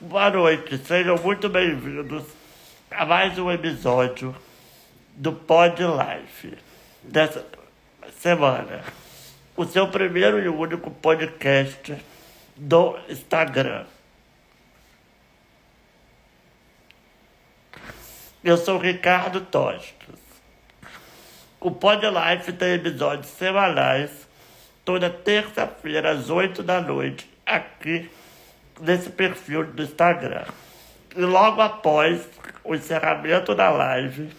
Boa noite, sejam muito bem-vindos a mais um episódio do Pod Life dessa semana. O seu primeiro e único podcast do Instagram. Eu sou Ricardo Tostos. O Pod Life tem episódios semanais toda terça-feira às 8 da noite aqui nesse perfil do Instagram. E logo após o encerramento da live,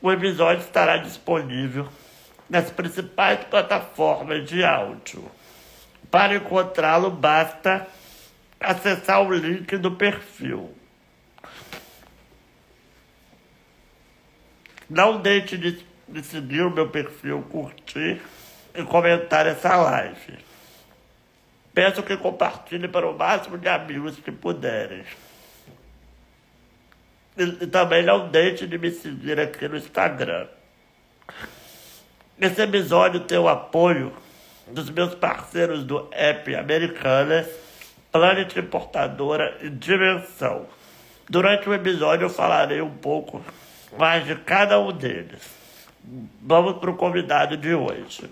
o episódio estará disponível nas principais plataformas de áudio. Para encontrá-lo, basta acessar o link do perfil. Não deixe de, de seguir o meu perfil, curtir e comentar essa live. Peço que compartilhe para o máximo de amigos que puderem. E, e também não deixe de me seguir aqui no Instagram. Esse episódio tem o apoio dos meus parceiros do app Americanas, Planet Importadora e Dimensão. Durante o episódio eu falarei um pouco mais de cada um deles. Vamos para o convidado de hoje.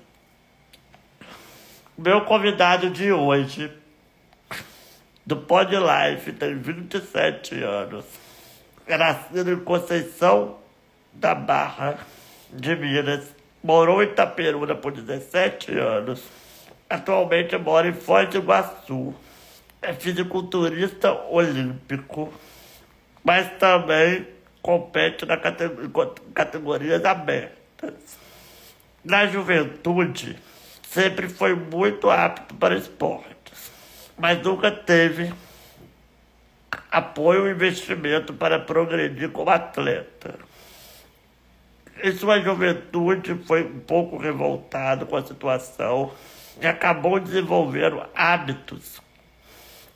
Meu convidado de hoje, do Pod Life, tem 27 anos. É nascido em Conceição da Barra de Minas. Morou em Itaperuna por 17 anos. Atualmente mora em Foz do Iguaçu. É fisiculturista olímpico, mas também compete na categorias abertas. Na juventude, sempre foi muito apto para esportes, mas nunca teve apoio ou investimento para progredir como atleta. Em sua juventude foi um pouco revoltado com a situação e acabou desenvolvendo hábitos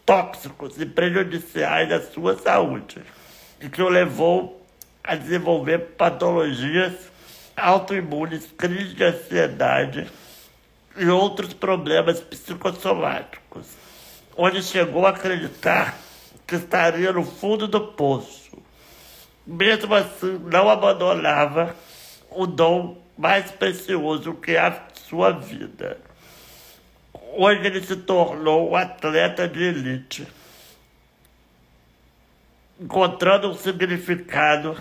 tóxicos e prejudiciais à sua saúde, e que o levou a desenvolver patologias autoimunes, crise de ansiedade e outros problemas psicossomáticos, onde chegou a acreditar que estaria no fundo do poço. Mesmo assim, não abandonava o dom mais precioso que é a sua vida. Hoje ele se tornou um atleta de elite, encontrando um significado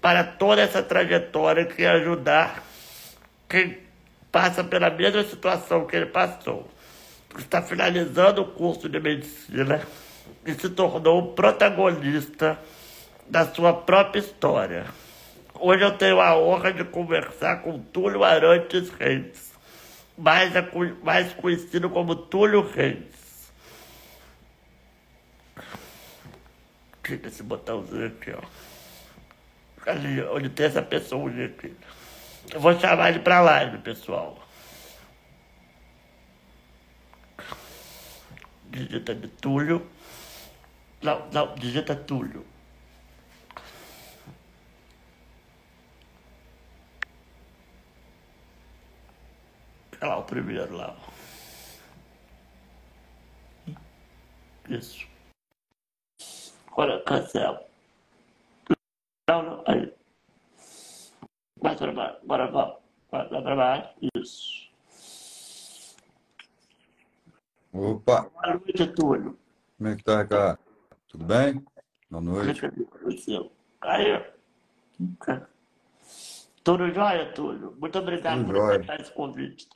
para toda essa trajetória que ajudar quem passa pela mesma situação que ele passou. Está finalizando o curso de medicina e se tornou protagonista da sua própria história. Hoje eu tenho a honra de conversar com Túlio Arantes Reis, mais, mais conhecido como Túlio Reis. Clica esse botãozinho aqui, ó. Ali, onde tem essa pessoa aqui. Eu vou chamar ele pra live, pessoal. Digita Túlio. Não, não, digita Túlio. Olha lá o primeiro lá. Isso. Agora cancela. Não, não, aí. Mais para baixo, bora, bora, bora para baixo, isso. Opa! Boa noite, Túlio. Como é que tá, Ricardo? Tudo bem? Boa noite. Aí, Túlio Jóia, Túlio. Muito obrigado Tudo por jóia. aceitar esse convite.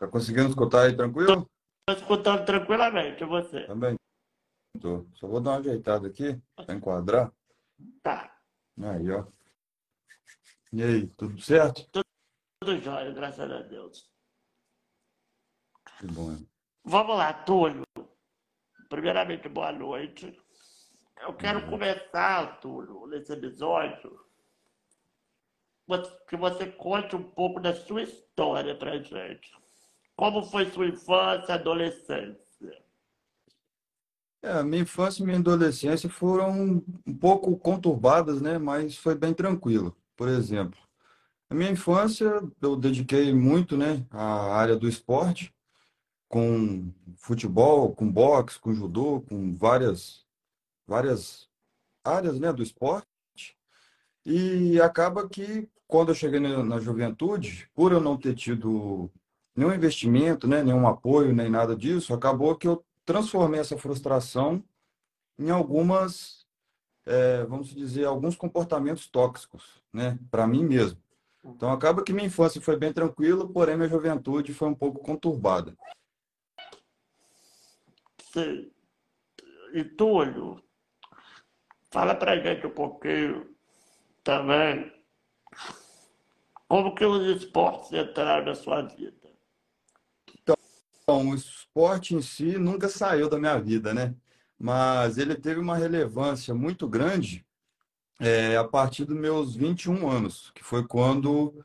Tá conseguindo escutar aí tranquilo? Estou escutando tranquilamente, e você? Também. Tô. Só vou dar uma ajeitada aqui para enquadrar. Tá. Aí, ó. E aí, tudo certo? Tudo jóia, graças a Deus. Que bom. Vamos lá, Túlio. Primeiramente, boa noite. Eu quero Uhum. começar, Túlio, nesse episódio, que você conte um pouco da sua história pra gente. Como foi sua infância, adolescência? É, minha infância e minha adolescência foram um pouco conturbadas, né? Mas foi bem tranquilo. Por exemplo, a minha infância eu dediquei muito, né, à área do esporte. com futebol, com boxe, com judô, com várias, várias áreas, né, do esporte. E acaba que, quando eu cheguei na, na juventude, por eu não ter tido nenhum investimento, né, nenhum apoio, nem nada disso, acabou que eu transformei essa frustração em algumas, é, vamos dizer, alguns comportamentos tóxicos, né, para mim mesmo. Então acaba que minha infância foi bem tranquila, porém minha juventude foi um pouco conturbada. Sim. E Túlio, fala pra gente um pouquinho também como que os esportes entraram na sua vida. Então, o esporte em si nunca saiu da minha vida, né? Mas ele teve uma relevância muito grande é, a partir dos meus 21 anos, que foi quando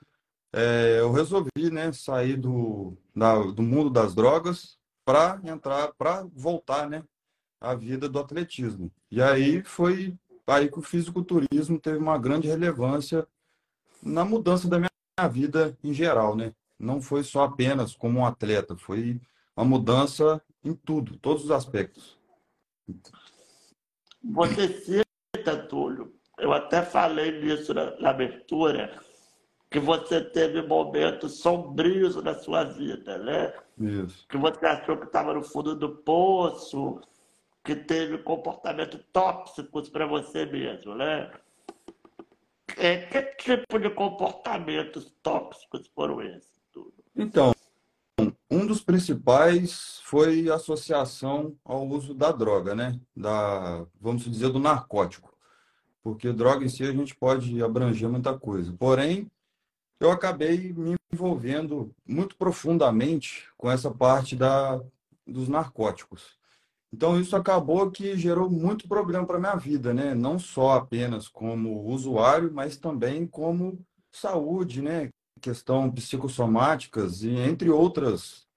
é, eu resolvi né, sair do, da, do mundo das drogas para entrar, para voltar né, à vida do atletismo. E aí foi aí que o fisiculturismo teve uma grande relevância na mudança da minha vida em geral, né? Não foi só apenas como um atleta, foi uma mudança em tudo, todos os aspectos. Você cita, Túlio, eu até falei nisso na, na abertura, que você teve momentos sombrios na sua vida, né? Isso. Que você achou que estava no fundo do poço, que teve comportamentos tóxicos para você mesmo, né? É, que tipo de comportamentos tóxicos foram esses? Tudo? Então, um dos principais foi a associação ao uso da droga, né? Da, vamos dizer, do narcótico. Porque droga em si a gente pode abranger muita coisa. Porém, eu acabei me envolvendo muito profundamente com essa parte da, dos narcóticos. Então, isso acabou que gerou muito problema para minha vida, né? Não só apenas como usuário, mas também como saúde, né? Questão psicossomáticas e entre outras,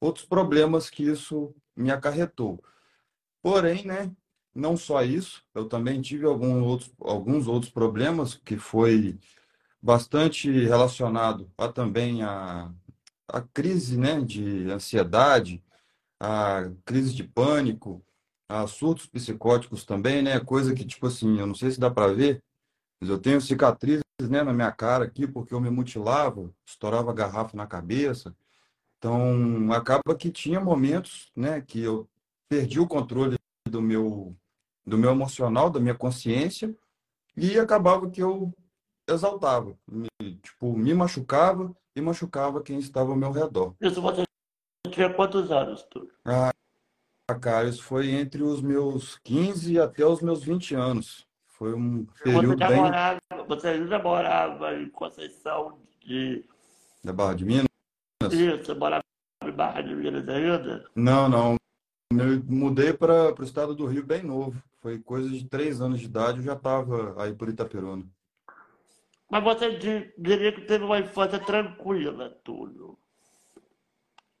outros problemas que isso me acarretou. Porém, né? Não só isso, eu também tive alguns outros, alguns outros problemas que foi bastante relacionado a também a, a crise, né? De ansiedade, a crise de pânico, a surtos psicóticos também, né? Coisa que, tipo assim, eu não sei se dá para ver, eu tenho cicatrizes né, na minha cara aqui porque eu me mutilava, estourava garrafa na cabeça. Então, acaba que tinha momentos, né, que eu perdi o controle do meu do meu emocional, da minha consciência, e acabava que eu exaltava, me, tipo, me machucava e machucava quem estava ao meu redor. Isso você tinha quantos anos, tu? Ah, cara, isso foi entre os meus 15 até os meus 20 anos. Foi um período você bem... Morava, você ainda morava em Conceição de... Da Barra de Minas? Isso, você morava em Barra de Minas ainda? Não, não. Eu mudei para o estado do Rio bem novo. Foi coisa de três anos de idade, eu já estava aí por Itaperuna. Mas você diria que teve uma infância tranquila, Túlio?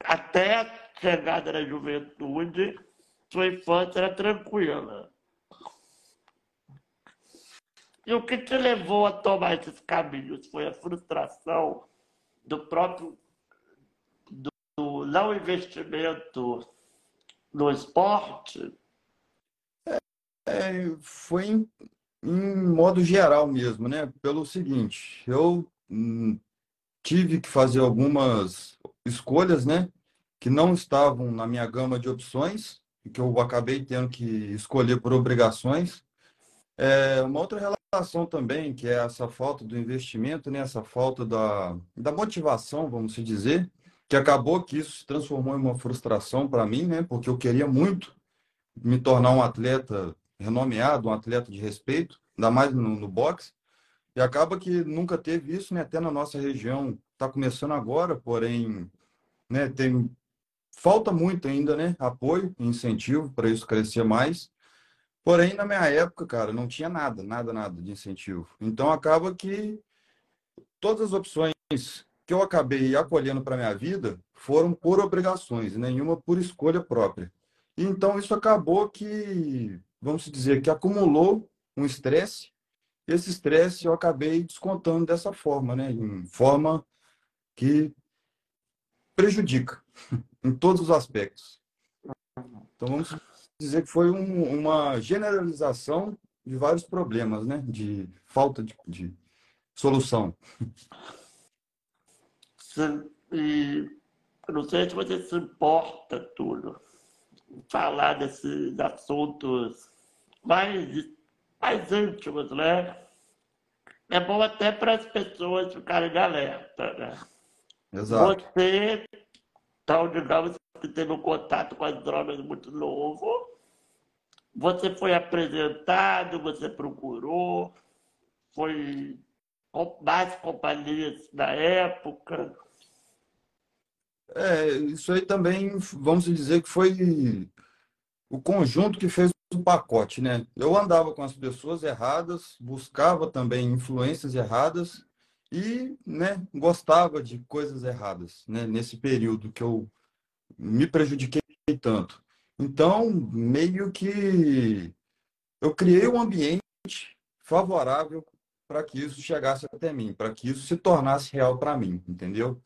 até a chegada da juventude, sua infância era tranquila. E o que te levou a tomar esses caminhos? Foi a frustração do próprio do, do não investimento no esporte? É, foi em, em, modo geral mesmo, né? Pelo seguinte, eu hum, tive que fazer algumas escolhas, né? Que não estavam na minha gama de opções que eu acabei tendo que escolher por obrigações. É, uma outra relação também, que é essa falta do investimento, né? essa falta da, da motivação, vamos dizer, que acabou que isso se transformou em uma frustração para mim, né? porque eu queria muito me tornar um atleta renomeado, um atleta de respeito, ainda mais no, no boxe, e acaba que nunca teve isso, né? Até na nossa região está começando agora, porém, né, tem falta muito ainda, né? Apoio, incentivo para isso crescer mais. Porém, na minha época, cara, não tinha nada, nada, nada de incentivo. Então acaba que todas as opções que eu acabei acolhendo para minha vida foram por obrigações, nenhuma por escolha própria. Então isso acabou que, vamos dizer, que acumulou um estresse. Esse estresse eu acabei descontando dessa forma, né? Em forma que prejudica. em todos os aspectos. Então, vamos dizer que foi um, uma generalização de vários problemas, né? De falta de, de solução. E não sei se você se importa, tudo falar desses assuntos mais, mais íntimos, né? É bom até para as pessoas ficarem de alerta, né? Exato. Você, então, digamos que teve um contato com as drogas muito novo, você foi apresentado, você procurou, foi com mais companhias na época. É, isso aí também, vamos dizer que foi o conjunto que fez o pacote, né? Eu andava com as pessoas erradas, buscava também influências erradas e, né, gostava de coisas erradas, né? Nesse período que eu me prejudiquei tanto. Então, meio que eu criei um ambiente favorável para que isso chegasse até mim, para que isso se tornasse real para mim, entendeu?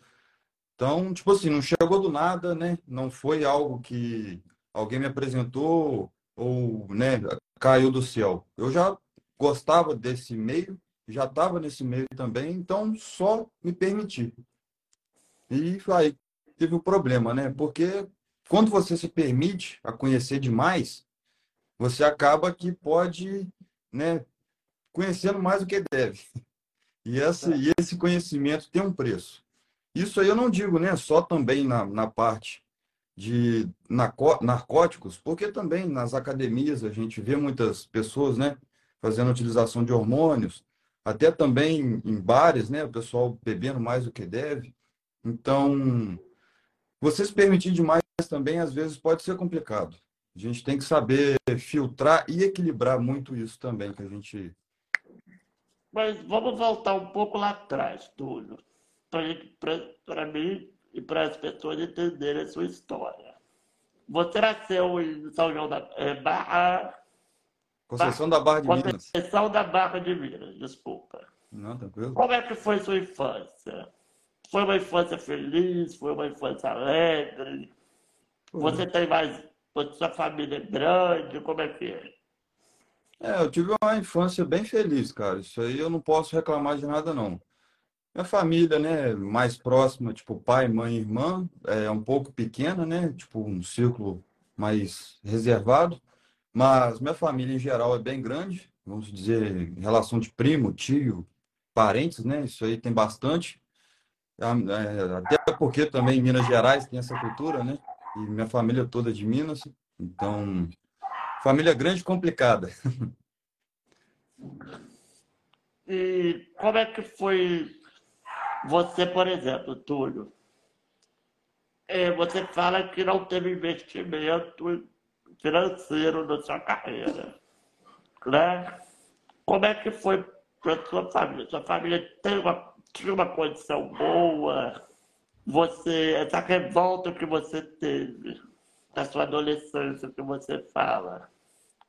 Então, tipo assim, não chegou do nada, né? Não foi algo que alguém me apresentou ou, né, caiu do céu. Eu já gostava desse meio, já estava nesse meio também, então só me permiti. E aí teve o um problema, né? Porque quando você se permite a conhecer demais, você acaba que pode, né, conhecendo mais do que deve. E esse, e esse conhecimento tem um preço. Isso aí eu não digo, né, só também na, na parte de narcóticos, porque também nas academias a gente vê muitas pessoas, né, fazendo utilização de hormônios, até também em bares, né, o pessoal bebendo mais do que deve. Então, você se permitir demais também, às vezes, pode ser complicado. A gente tem que saber filtrar e equilibrar muito isso também, que a gente... Mas vamos voltar um pouco lá atrás, Túlio, para mim e para as pessoas entenderem a sua história. Você nasceu em São João da é, Barra... Conceição da Barra de Conceição Minas. Conceição da Barra de Minas, desculpa. Não, tranquilo. Como é que foi sua infância? Foi uma infância feliz? Foi uma infância alegre? Você tem mais. Sua família é grande? Como é que é? É, eu tive uma infância bem feliz, cara. Isso aí eu não posso reclamar de nada, não. Minha família, né, mais próxima, tipo pai, mãe, irmã, é um pouco pequena, né, tipo um círculo mais reservado, mas minha família em geral é bem grande, vamos dizer, em relação de primo, tio, parentes, né, isso aí tem bastante. É, até porque também em Minas Gerais tem essa cultura, né, e minha família toda é de Minas, então, família grande e complicada. E como é que foi você, por exemplo, Túlio? É, você fala que não teve investimento financeiro na sua carreira, né? Como é que foi para sua família? Sua família tem uma, tinha uma condição boa? Você, essa revolta que você teve na sua adolescência, que você fala,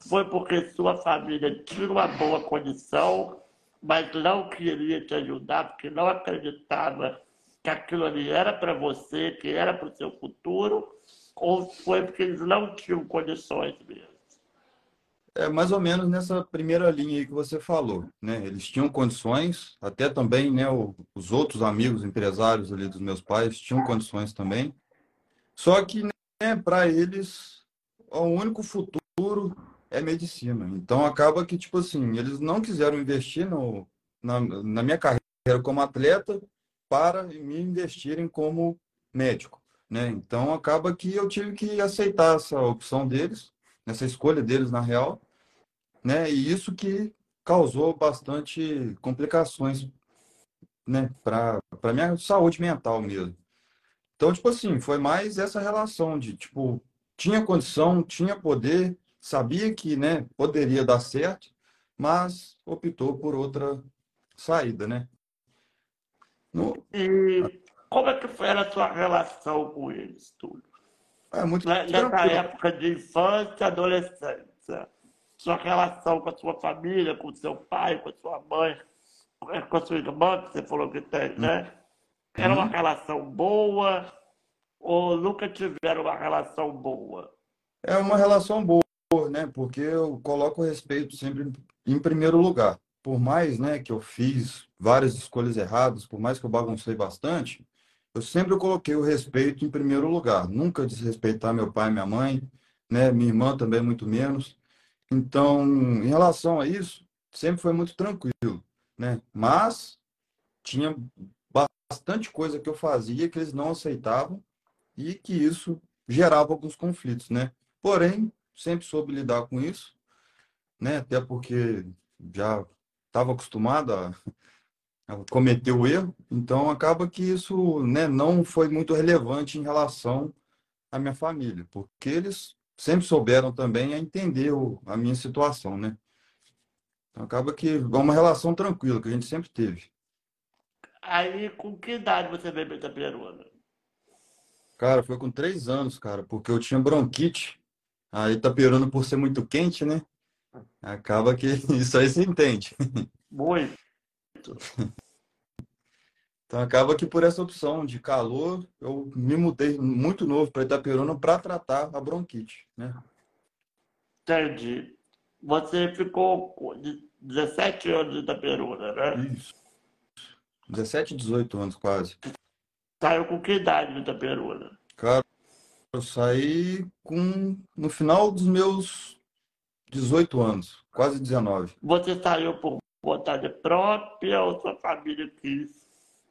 foi porque sua família tinha uma boa condição, mas não queria te ajudar, porque não acreditava que aquilo ali era para você, que era para o seu futuro, ou foi porque eles não tinham condições mesmo? É mais ou menos nessa primeira linha aí que você falou, né? Eles tinham condições, até também, né? Os outros amigos empresários ali dos meus pais tinham condições também. Só que, né, para eles, o único futuro é medicina. Então acaba que, tipo assim, eles não quiseram investir no, na, na minha carreira como atleta para me investirem como médico, né? Então acaba que eu tive que aceitar essa opção deles, essa escolha deles na real, né? E isso que causou bastante complicações, né, para para minha saúde mental mesmo. Então, tipo assim, foi mais essa relação de, tipo, tinha condição, tinha poder, sabia que, né, poderia dar certo, mas optou por outra saída, né? No... E como é que foi a sua relação com eles, tudo? É muito Nessa época de infância, adolescência sua relação com a sua família, com o seu pai, com a sua mãe, com a sua irmã, que você falou que tem, né? Era uma relação boa ou nunca tiveram uma relação boa? É uma relação boa, né? Porque eu coloco o respeito sempre em primeiro lugar. Por mais, né, que eu fiz várias escolhas erradas, por mais que eu baguncei bastante, eu sempre coloquei o respeito em primeiro lugar. Nunca desrespeitar meu pai minha mãe, né? Minha irmã também muito menos. Então, em relação a isso, sempre foi muito tranquilo, né? Mas tinha bastante coisa que eu fazia que eles não aceitavam e que isso gerava alguns conflitos, né? Porém, sempre soube lidar com isso, né? Até porque já estava acostumado a, a, cometer o erro, então acaba que isso, né, não foi muito relevante em relação à minha família, porque eles sempre souberam também a entender o, a minha situação, né? Então acaba que é uma relação tranquila que a gente sempre teve. Aí, com que idade você veio para Itaperuna? Cara, foi com três anos, cara, porque eu tinha bronquite. Aí Itaperuna, por ser muito quente, né? Acaba que isso aí se entende. Muito. Então acaba que por essa opção de calor, eu me mudei muito novo para Itaperuna para tratar a bronquite, né? Entendi. Você ficou 17 anos de Itaperuna, né? Isso. 17, 18 anos quase. Saiu com que idade de Itaperuna? Cara, eu saí com no final dos meus 18 anos, quase 19. Você saiu por vontade própria ou sua família quis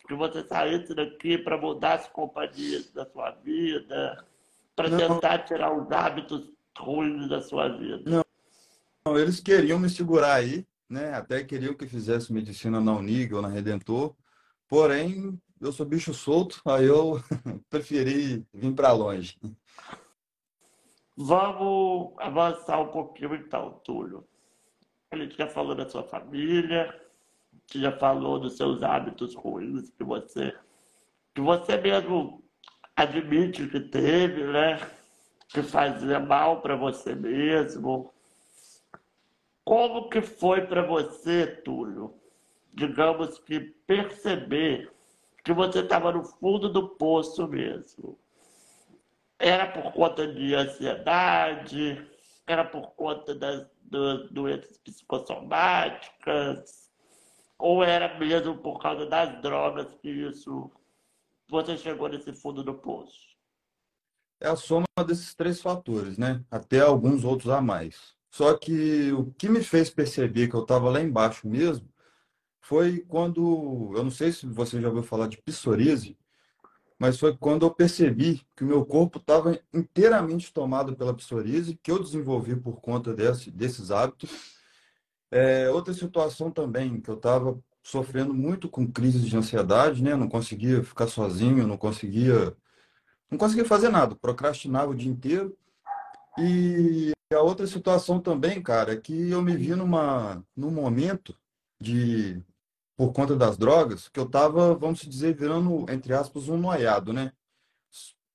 que você saísse daqui para mudar as companhias da sua vida, para tentar tirar os hábitos ruins da sua vida? Não. Não, eles queriam me segurar aí, né? Até queriam que fizesse medicina na Unig ou na Redentor. Porém, eu sou bicho solto, aí eu preferi vir para longe. Vamos avançar um pouquinho então, Túlio. A gente já falou da sua família, você já falou dos seus hábitos ruins que você, que você mesmo admite que teve, né? Que fazia mal para você mesmo. Como que foi para você, Túlio, digamos que perceber que você estava no fundo do poço mesmo. Era por conta de ansiedade, era por conta das, das doenças psicossomáticas, ou era mesmo por causa das drogas que isso você chegou nesse fundo do poço? É a soma desses três fatores, né? Até alguns outros a mais. Só que o que me fez perceber que eu estava lá embaixo mesmo foi quando, eu não sei se você já ouviu falar de psoríase, mas foi quando eu percebi que o meu corpo estava inteiramente tomado pela psoríase, que eu desenvolvi por conta desse, desses hábitos. É, outra situação também, que eu estava sofrendo muito com crises de ansiedade, né? Não conseguia ficar sozinho, não conseguia, não conseguia fazer nada, procrastinava o dia inteiro. E a outra situação também, cara, é que eu me vi numa, num momento de por conta das drogas, que eu estava, vamos dizer, virando, entre aspas, um noiado, né?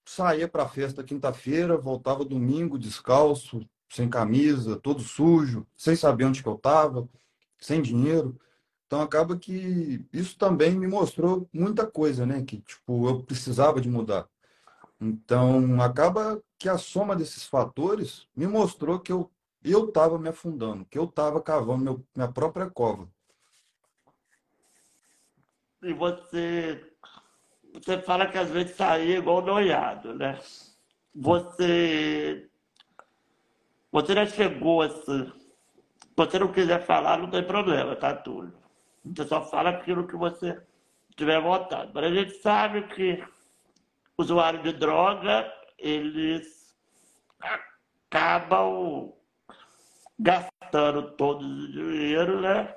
Saía para festa quinta-feira, voltava domingo descalço, sem camisa, todo sujo, sem saber onde que eu estava, sem dinheiro. Então acaba que isso também me mostrou muita coisa, né? Que tipo eu precisava de mudar. Então acaba que a soma desses fatores me mostrou que eu eu estava me afundando, que eu estava cavando meu, minha própria cova e você você fala que às vezes saía igual noiado, né? Você você já chegou assim. Se você não quiser falar, não tem problema, tá tudo. Você só fala aquilo que você tiver vontade. Mas a gente sabe que usuário de droga, eles acabam gastando todo o dinheiro, né?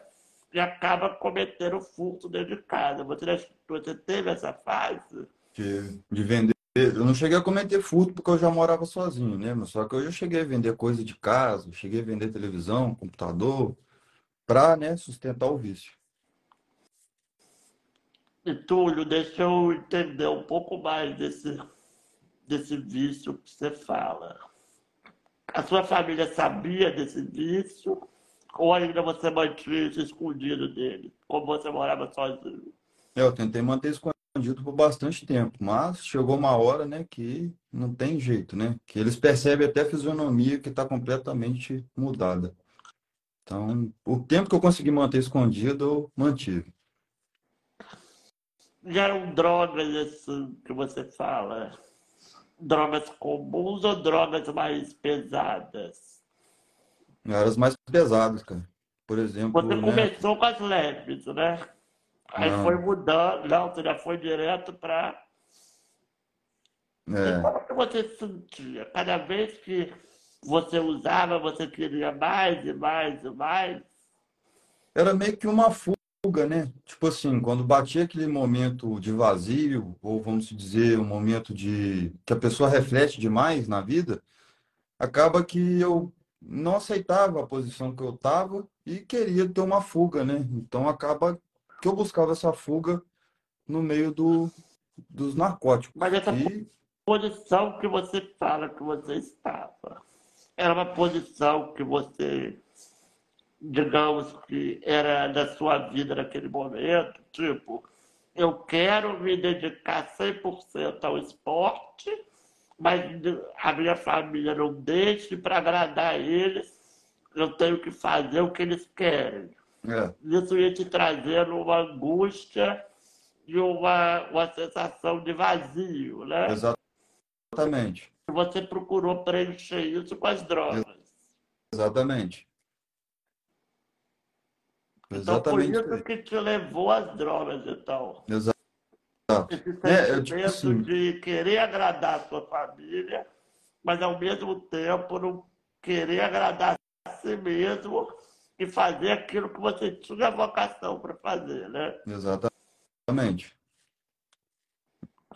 E acaba cometendo furto dentro de casa. Você, você teve essa fase? De, de vender. Eu não cheguei a cometer furto porque eu já morava sozinho, né? Mas só que eu já cheguei a vender coisa de casa, cheguei a vender televisão, computador, para né, sustentar o vício. E Túlio, deixa eu entender um pouco mais desse, desse vício que você fala. A sua família sabia desse vício? Ou ainda você mantinha isso escondido dele, como você morava sozinho? Eu tentei manter escondido por bastante tempo, mas chegou uma hora, né, que não tem jeito, né? Que eles percebem até a fisionomia que está completamente mudada. Então, o tempo que eu consegui manter escondido, eu mantive. Já eram drogas assim, que você fala? Drogas comuns ou drogas mais pesadas? Eram as mais pesadas, cara. Por exemplo. Você né? começou com as leves, né? Aí não. foi mudando. Não, você já foi direto para. É. E como que você sentia? Cada vez que você usava, você queria mais e mais e mais? Era meio que uma fuga, né? Tipo assim, quando batia aquele momento de vazio, ou vamos dizer, um momento de que a pessoa reflete demais na vida, acaba que eu não aceitava a posição que eu estava e queria ter uma fuga, né? Então acaba que eu buscava essa fuga no meio do, dos narcóticos. Mas essa e... posição que você fala que você estava, era uma posição que você, digamos que era da sua vida naquele momento, tipo, eu quero me dedicar 100% ao esporte, mas a minha família não deixa para agradar eles, eu tenho que fazer o que eles querem. É. Isso ia te trazendo uma angústia e uma, uma sensação de vazio, né? Exatamente. Você procurou preencher isso com as drogas. Exatamente. Exatamente. Então, por isso que te levou às drogas, então. Exato. Esse é, sentimento é, assim, de querer agradar a sua família, mas ao mesmo tempo não querer agradar a si mesmo e fazer aquilo que você tinha vocação para fazer, né? Exatamente.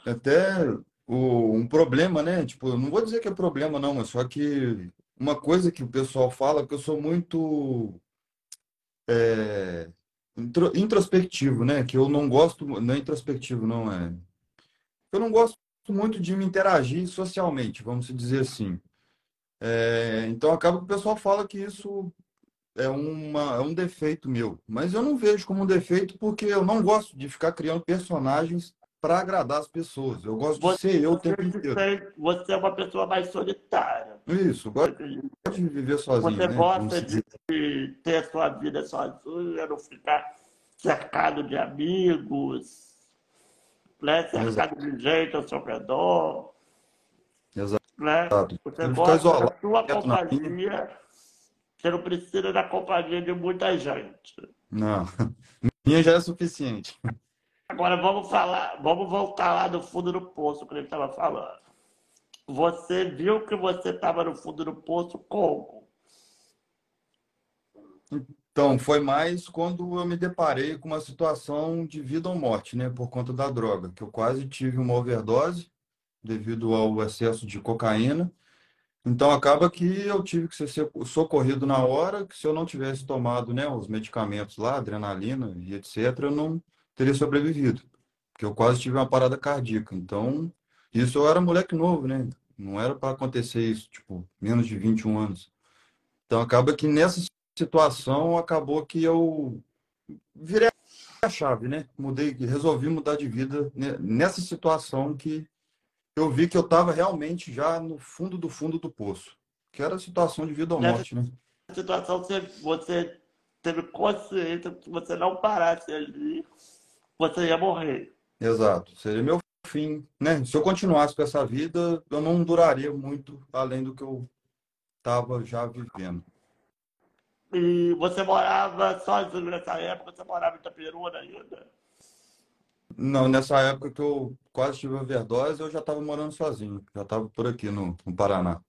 Até o, um problema, né? Tipo, não vou dizer que é problema, não, mas só que uma coisa que o pessoal fala que eu sou muito é, introspectivo, né? Que eu não gosto, não é introspectivo, não é. Eu não gosto muito de me interagir socialmente, vamos dizer assim. É, então acaba que o pessoal fala que isso é, uma, é um defeito meu, mas eu não vejo como um defeito porque eu não gosto de ficar criando personagens para agradar as pessoas. Eu gosto você, de ser eu o tempo inteiro. Você é uma pessoa mais solitária. Isso, gosto de viver sozinho. Você né? gosta de ter a sua vida sozinho, não ficar cercado de amigos, né? cercado Exato. de gente ao seu redor. Exato. Né? Você gosta da sua companhia. Você não precisa da companhia de muita gente. Não, minha já é suficiente. Agora vamos falar, vamos voltar lá do fundo do poço que ele estava falando. Você viu que você estava no fundo do poço como? Então, foi mais quando eu me deparei com uma situação de vida ou morte, né, por conta da droga, que eu quase tive uma overdose devido ao excesso de cocaína. Então, acaba que eu tive que ser socorrido na hora, que se eu não tivesse tomado, né, os medicamentos lá, adrenalina e etc, eu não teria sobrevivido, porque eu quase tive uma parada cardíaca. Então, isso eu era moleque novo, né? Não era para acontecer isso, tipo, menos de 21 anos. Então, acaba que nessa situação, acabou que eu virei a chave, né? Mudei, resolvi mudar de vida nessa situação que eu vi que eu estava realmente já no fundo do fundo do poço, que era a situação de vida ou morte, né? situação você, você teve consciência que você não parasse ali, você ia morrer. Exato. Seria meu fim, né? Se eu continuasse com essa vida, eu não duraria muito além do que eu estava já vivendo. E você morava sozinho nessa época? Você morava em Itaperuna ainda? Não, nessa época que eu quase tive overdose, eu já estava morando sozinho. Já estava por aqui no, no Paraná.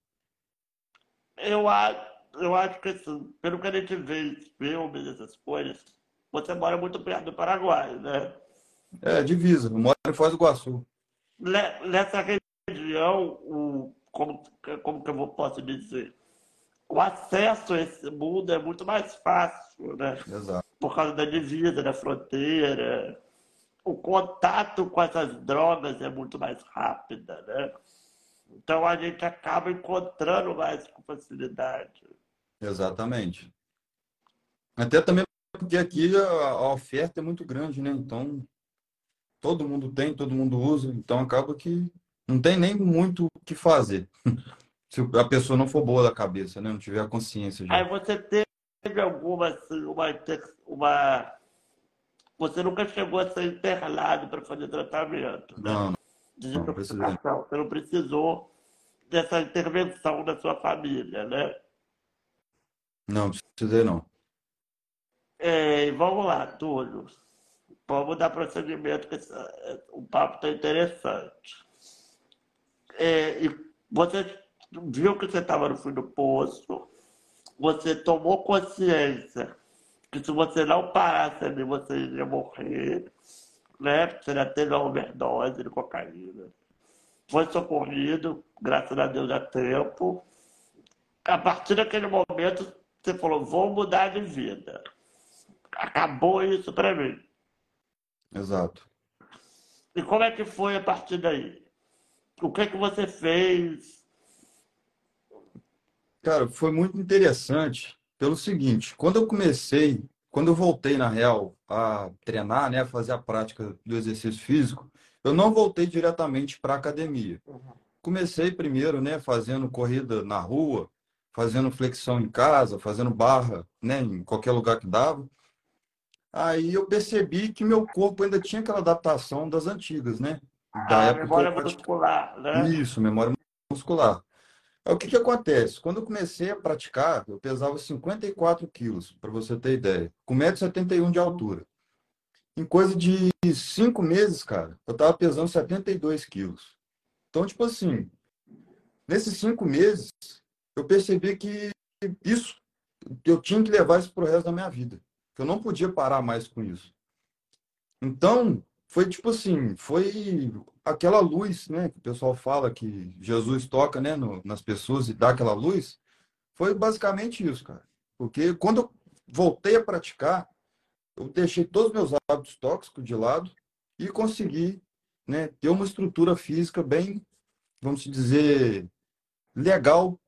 Eu acho, eu acho que, assim, pelo que a gente vê filmes, essas coisas, você mora muito perto do Paraguai, né? É, divisa. Eu moro em Foz do Iguaçu. Nessa região, o, como, como que eu posso dizer? O acesso a esse mundo é muito mais fácil, né? Exato. Por causa da divisa, da fronteira. O contato com essas drogas é muito mais rápido, né? Então a gente acaba encontrando mais com facilidade. Exatamente. Até também porque aqui a, oferta é muito grande, né? Então todo mundo tem, todo mundo usa, então acaba que não tem nem muito o que fazer. Se a pessoa não for boa da cabeça, né? Não tiver a consciência. Já. Aí você teve alguma, assim, uma, uma... Você nunca chegou a ser internado para fazer tratamento, né? Não, não, não Você não precisou dessa intervenção da sua família, né? Não, precisei não. É, vamos lá, Túlio. Vamos dar prosseguimento, que o papo está interessante. É, e você viu que você estava no fim do poço, você tomou consciência que se você não parasse ali, você iria morrer, né? Você já teve uma overdose de cocaína. Foi socorrido, graças a Deus, a tempo. A partir daquele momento, você falou, vou mudar de vida. Acabou isso para mim. Exato. E como é que foi a partir daí? O que é que você fez? Cara, foi muito interessante pelo seguinte, quando eu comecei, quando eu voltei na real a treinar, né, a fazer a prática do exercício físico, eu não voltei diretamente para academia. Comecei primeiro, né, fazendo corrida na rua, fazendo flexão em casa, fazendo barra, né, em qualquer lugar que dava. Aí eu percebi que meu corpo ainda tinha aquela adaptação das antigas, né? Da ah, memória muscular, né? Isso, memória muscular. Aí, o que, que acontece? Quando eu comecei a praticar, eu pesava 54 quilos, para você ter ideia, com 1,71m de altura. Em coisa de cinco meses, cara, eu tava pesando 72 quilos. Então, tipo assim, nesses cinco meses, eu percebi que isso, eu tinha que levar isso para o resto da minha vida. Que eu não podia parar mais com isso. Então, foi tipo assim, foi aquela luz, né? Que o pessoal fala que Jesus toca, né, no, nas pessoas e dá aquela luz. Foi basicamente isso, cara. Porque quando eu voltei a praticar, eu deixei todos os meus hábitos tóxicos de lado e consegui né, ter uma estrutura física bem, vamos dizer, legal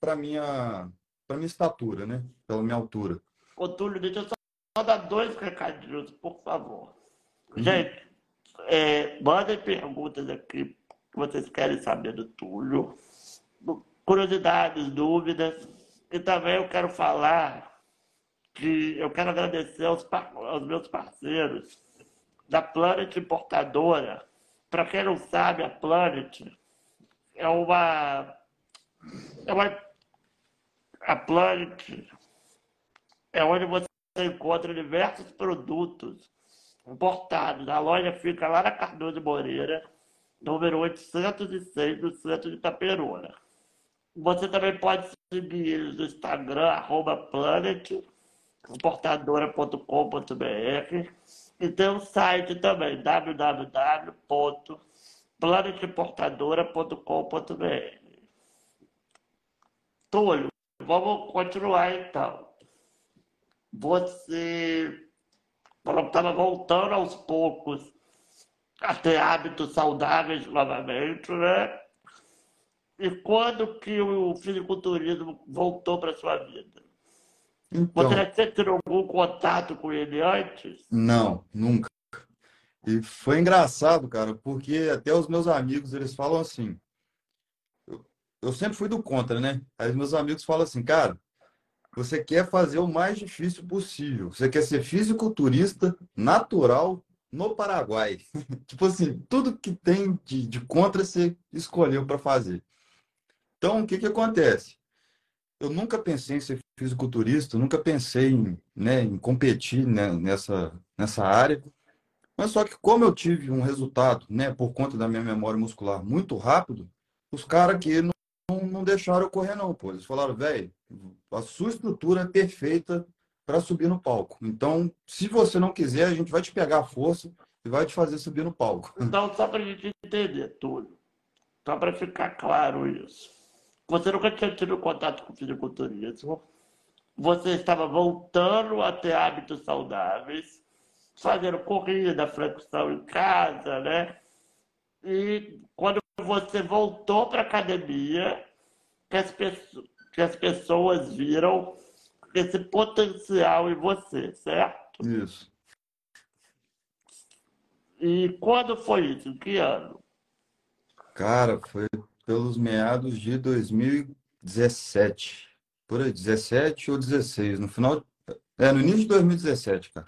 para minha para minha estatura, né? Pela minha altura. Ô, Túlio, deixa eu só dar dois recadinhos, por favor. Uhum. Gente, é, mandem perguntas aqui que vocês querem saber do Túlio. Curiosidades, dúvidas. E também eu quero falar que eu quero agradecer aos, aos meus parceiros da Planet Importadora. Para quem não sabe, a Planet é uma, é uma a Planet é onde você encontra diversos produtos importados. A loja fica lá na Cardoso Moreira, número 806, no centro de Itaperuna. Você também pode seguir no Instagram, arroba planet, importadora.com.br e tem um site também, www.planetimportadora.com.br. Túlio, Vamos continuar então. Você estava voltando aos poucos a ter hábitos saudáveis novamente, né? E quando que o fisiculturismo voltou para sua vida? Então, Você já teve algum contato com ele antes? Não, nunca. E foi engraçado, cara, porque até os meus amigos, eles falam assim, eu sempre fui do contra, né? Aí meus amigos falam assim, cara, você quer fazer o mais difícil possível. Você quer ser fisiculturista natural no Paraguai. tipo assim, tudo que tem de, de contra você escolheu para fazer. Então, o que, que acontece? Eu nunca pensei em ser fisiculturista, nunca pensei em, né, em competir né, nessa, nessa área. Mas só que como eu tive um resultado, né, por conta da minha memória muscular muito rápido, os caras que não deixaram correr, não, pô. Eles falaram, velho, a sua estrutura é perfeita para subir no palco. Então, se você não quiser, a gente vai te pegar a força e vai te fazer subir no palco. Então, só para a gente entender, Túlio, só para ficar claro isso. Você nunca tinha tido contato com fisiculturismo. Você estava voltando a ter hábitos saudáveis, fazendo corrida, flexão em casa, né? E quando você voltou para academia, que as, pessoas, que as pessoas viram esse potencial em você, certo? Isso. E quando foi isso? Em que ano? Cara, foi pelos meados de 2017. Por aí, 17 ou 16. No final. É, no início de 2017, cara.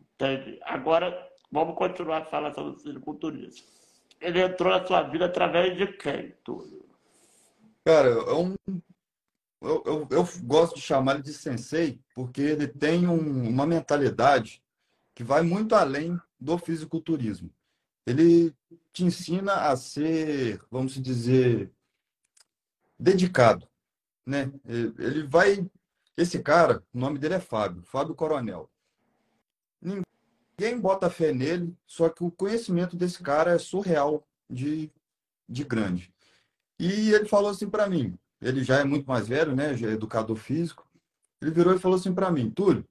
Entendi. Agora, vamos continuar falando sobre o fisiculturismo. Ele entrou na sua vida através de quem, Túlio? Cara, é um, eu, eu, eu gosto de chamar ele de sensei porque ele tem um, uma mentalidade que vai muito além do fisiculturismo. Ele te ensina a ser, vamos dizer, dedicado, né? Ele vai, esse cara, o nome dele é Fábio, Fábio Coronel. Ninguém bota fé nele, só que o conhecimento desse cara é surreal de, de grande. E ele falou assim para mim, ele já é muito mais velho, né? Já é educador físico. Ele virou e falou assim para mim, Túlio,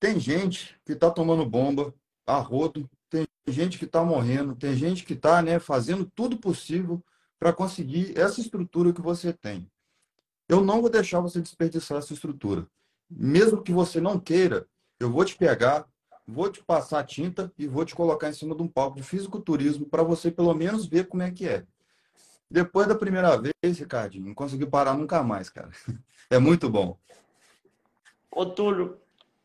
tem gente que está tomando bomba a rodo, tem gente que está morrendo, tem gente que está né, fazendo tudo possível para conseguir essa estrutura que você tem. Eu não vou deixar você desperdiçar essa estrutura. Mesmo que você não queira, eu vou te pegar, vou te passar tinta e vou te colocar em cima de um palco de fisiculturismo para você pelo menos ver como é que é. Depois da primeira vez, Ricardinho, não consegui parar nunca mais, cara. É muito bom. Ô, Túlio,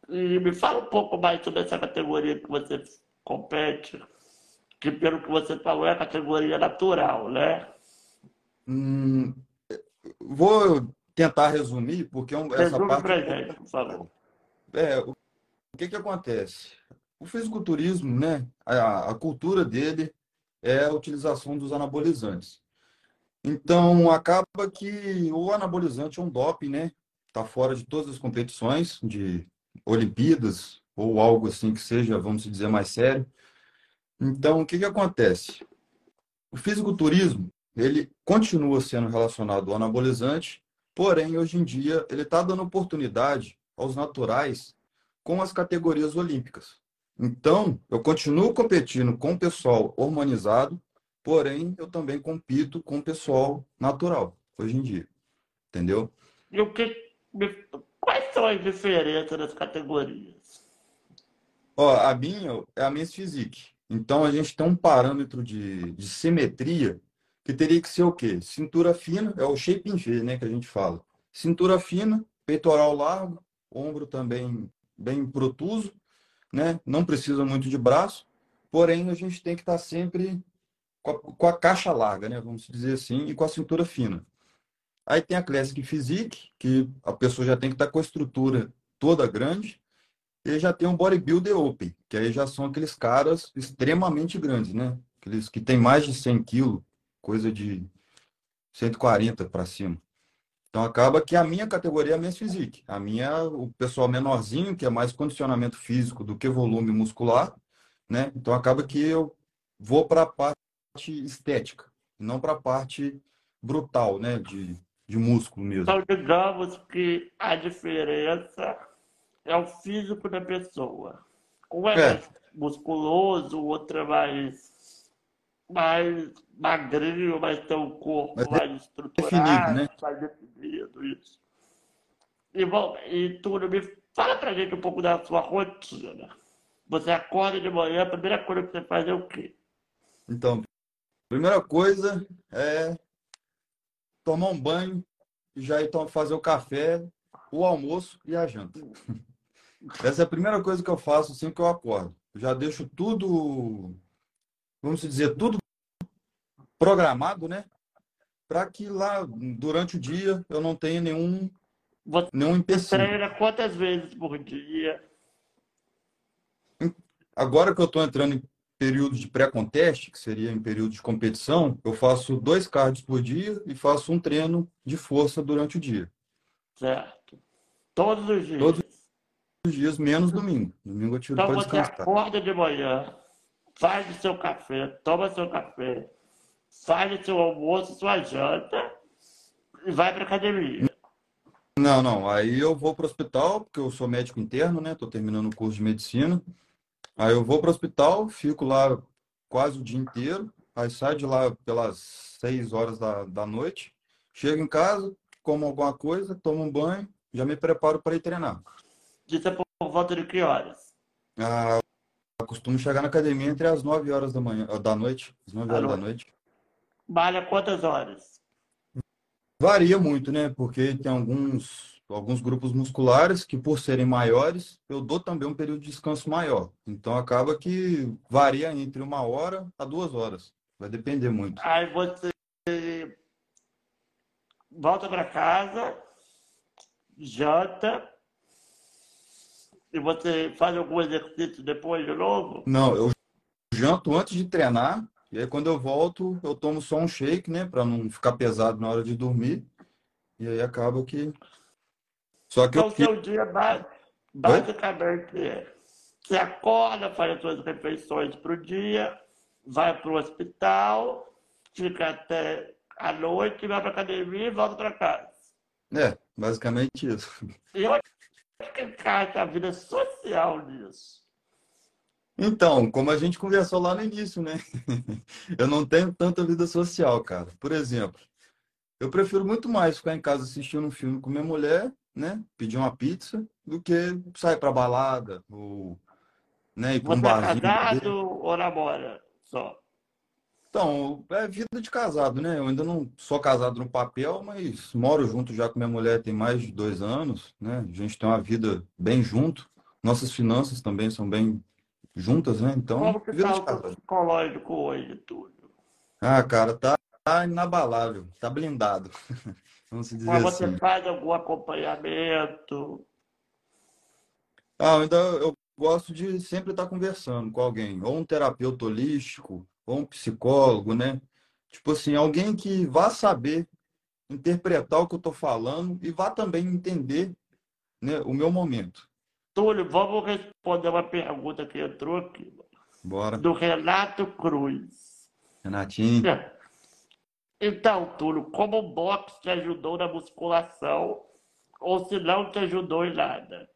me fala um pouco mais sobre essa categoria que você compete, que pelo que você falou é a categoria natural, né? Hum, vou tentar resumir, porque é essa parte... pra gente, por favor. É, o que que acontece? O fisiculturismo, né, a, a cultura dele é a utilização dos anabolizantes. Então, acaba que o anabolizante é um doping, né? Está fora de todas as competições de Olimpíadas ou algo assim que seja, vamos dizer, mais sério. Então, o que, que acontece? O fisiculturismo, ele continua sendo relacionado ao anabolizante, porém, hoje em dia, ele está dando oportunidade aos naturais com as categorias olímpicas. Então, eu continuo competindo com o pessoal hormonizado, porém, eu também compito com o pessoal natural, hoje em dia. Entendeu? E o que, quais são as diferenças das categorias? Ó, a minha é a Men's Physique. Então, a gente tem um parâmetro de, de simetria que teria que ser o quê? Cintura fina, é o shape in V, né, que a gente fala. Cintura fina, peitoral largo, ombro também bem protuso, né? Não precisa muito de braço, porém a gente tem que estar sempre com a, com a caixa larga, né? Vamos dizer assim, e com a cintura fina. Aí tem a Classic Physique, que a pessoa já tem que estar com a estrutura toda grande, e já tem um bodybuilder open, que aí já são aqueles caras extremamente grandes, né? Aqueles que têm mais de 100 quilos, coisa de 140 para cima. Então acaba que a minha categoria é a Men's Physique. A minha, o pessoal menorzinho, que é mais condicionamento físico do que volume muscular, né? Então acaba que eu vou para a parte estética, não para a parte brutal, né? De, de músculo mesmo. Então, digamos que a diferença é o físico da pessoa. Um é, É. mais musculoso, o outro é mais, mais magrinho, mas tem um corpo Mais mais estruturado, definido, né? mais definido, isso. E, bom, e Túlio, me fala pra gente um pouco da sua rotina. Você acorda de manhã, a primeira coisa que você faz é o quê? Então, primeira coisa é tomar um banho e já ir fazer o café, o almoço e a janta. Essa é a primeira coisa que eu faço assim que eu acordo. Eu já deixo tudo, vamos dizer, tudo programado, né? Para que lá durante o dia eu não tenha nenhum Você nenhum empecilho. treina quantas vezes por dia? Agora que eu estou entrando em período de pré-conteste, que seria em período de competição, eu faço dois cards por dia e faço um treino de força durante o dia. Certo. Todos os dias. Todos Os dias menos domingo. Domingo eu tiro Então para você descansar. acorda de manhã, faz o seu café, toma seu café, faz o seu almoço, sua janta e vai para academia. Não, não. Aí eu vou para o hospital, porque eu sou médico interno, né? Estou terminando o curso de medicina. Aí eu vou para o hospital, fico lá quase o dia inteiro. Aí saio de lá pelas seis horas da, da noite. Chego em casa, como alguma coisa, tomo um banho, já me preparo para ir treinar. Isso é por volta de que horas? Ah, costumo chegar na academia entre as 9 horas da manhã, da noite, as 9 horas da noite. Malha quantas horas? Varia muito, né? Porque tem alguns, alguns grupos musculares que, por serem maiores, eu dou também um período de descanso maior. Então acaba que varia entre uma hora a duas horas. Vai depender muito. Aí você volta para casa, janta, e você faz algum exercício depois de novo? Não, eu janto antes de treinar, e aí quando eu volto, eu tomo só um shake, né, para não ficar pesado na hora de dormir. E aí acaba que. Só que então, eu... seu dia basicamente é você acorda, faz as suas refeições para o dia, vai para o hospital, fica até a noite, vai para academia e volta para casa. É, basicamente isso. E eu que encaixa a vida social nisso? Então, como a gente conversou lá no início, né? Eu não tenho tanta vida social, cara. Por exemplo, eu prefiro muito mais ficar em casa assistindo um filme com minha mulher, né? Pedir uma pizza, do que sair pra balada ou né, ir pra um Você é casado ou namora só? Então, é vida de casado, né? Eu ainda não sou casado no papel, mas moro junto já com minha mulher tem mais de dois anos, né? A gente tem uma vida bem junto. Nossas finanças também são bem juntas, né? Então, Como que vida tá o psicológico hoje, tudo? Ah, cara, tá, tá inabalável, tá blindado. Vamos dizer Mas você assim. faz algum acompanhamento? Ah, ainda eu gosto de sempre estar conversando com alguém, ou um terapeuta holístico, ou um psicólogo, né? Tipo assim, alguém que vá saber interpretar o que eu estou falando e vá também entender né, o meu momento. Túlio, vamos responder uma pergunta que entrou aqui. Bora. Do Renato Cruz. Renatinho. É. Então, Túlio, como o boxe te ajudou na musculação ou se não te ajudou em nada?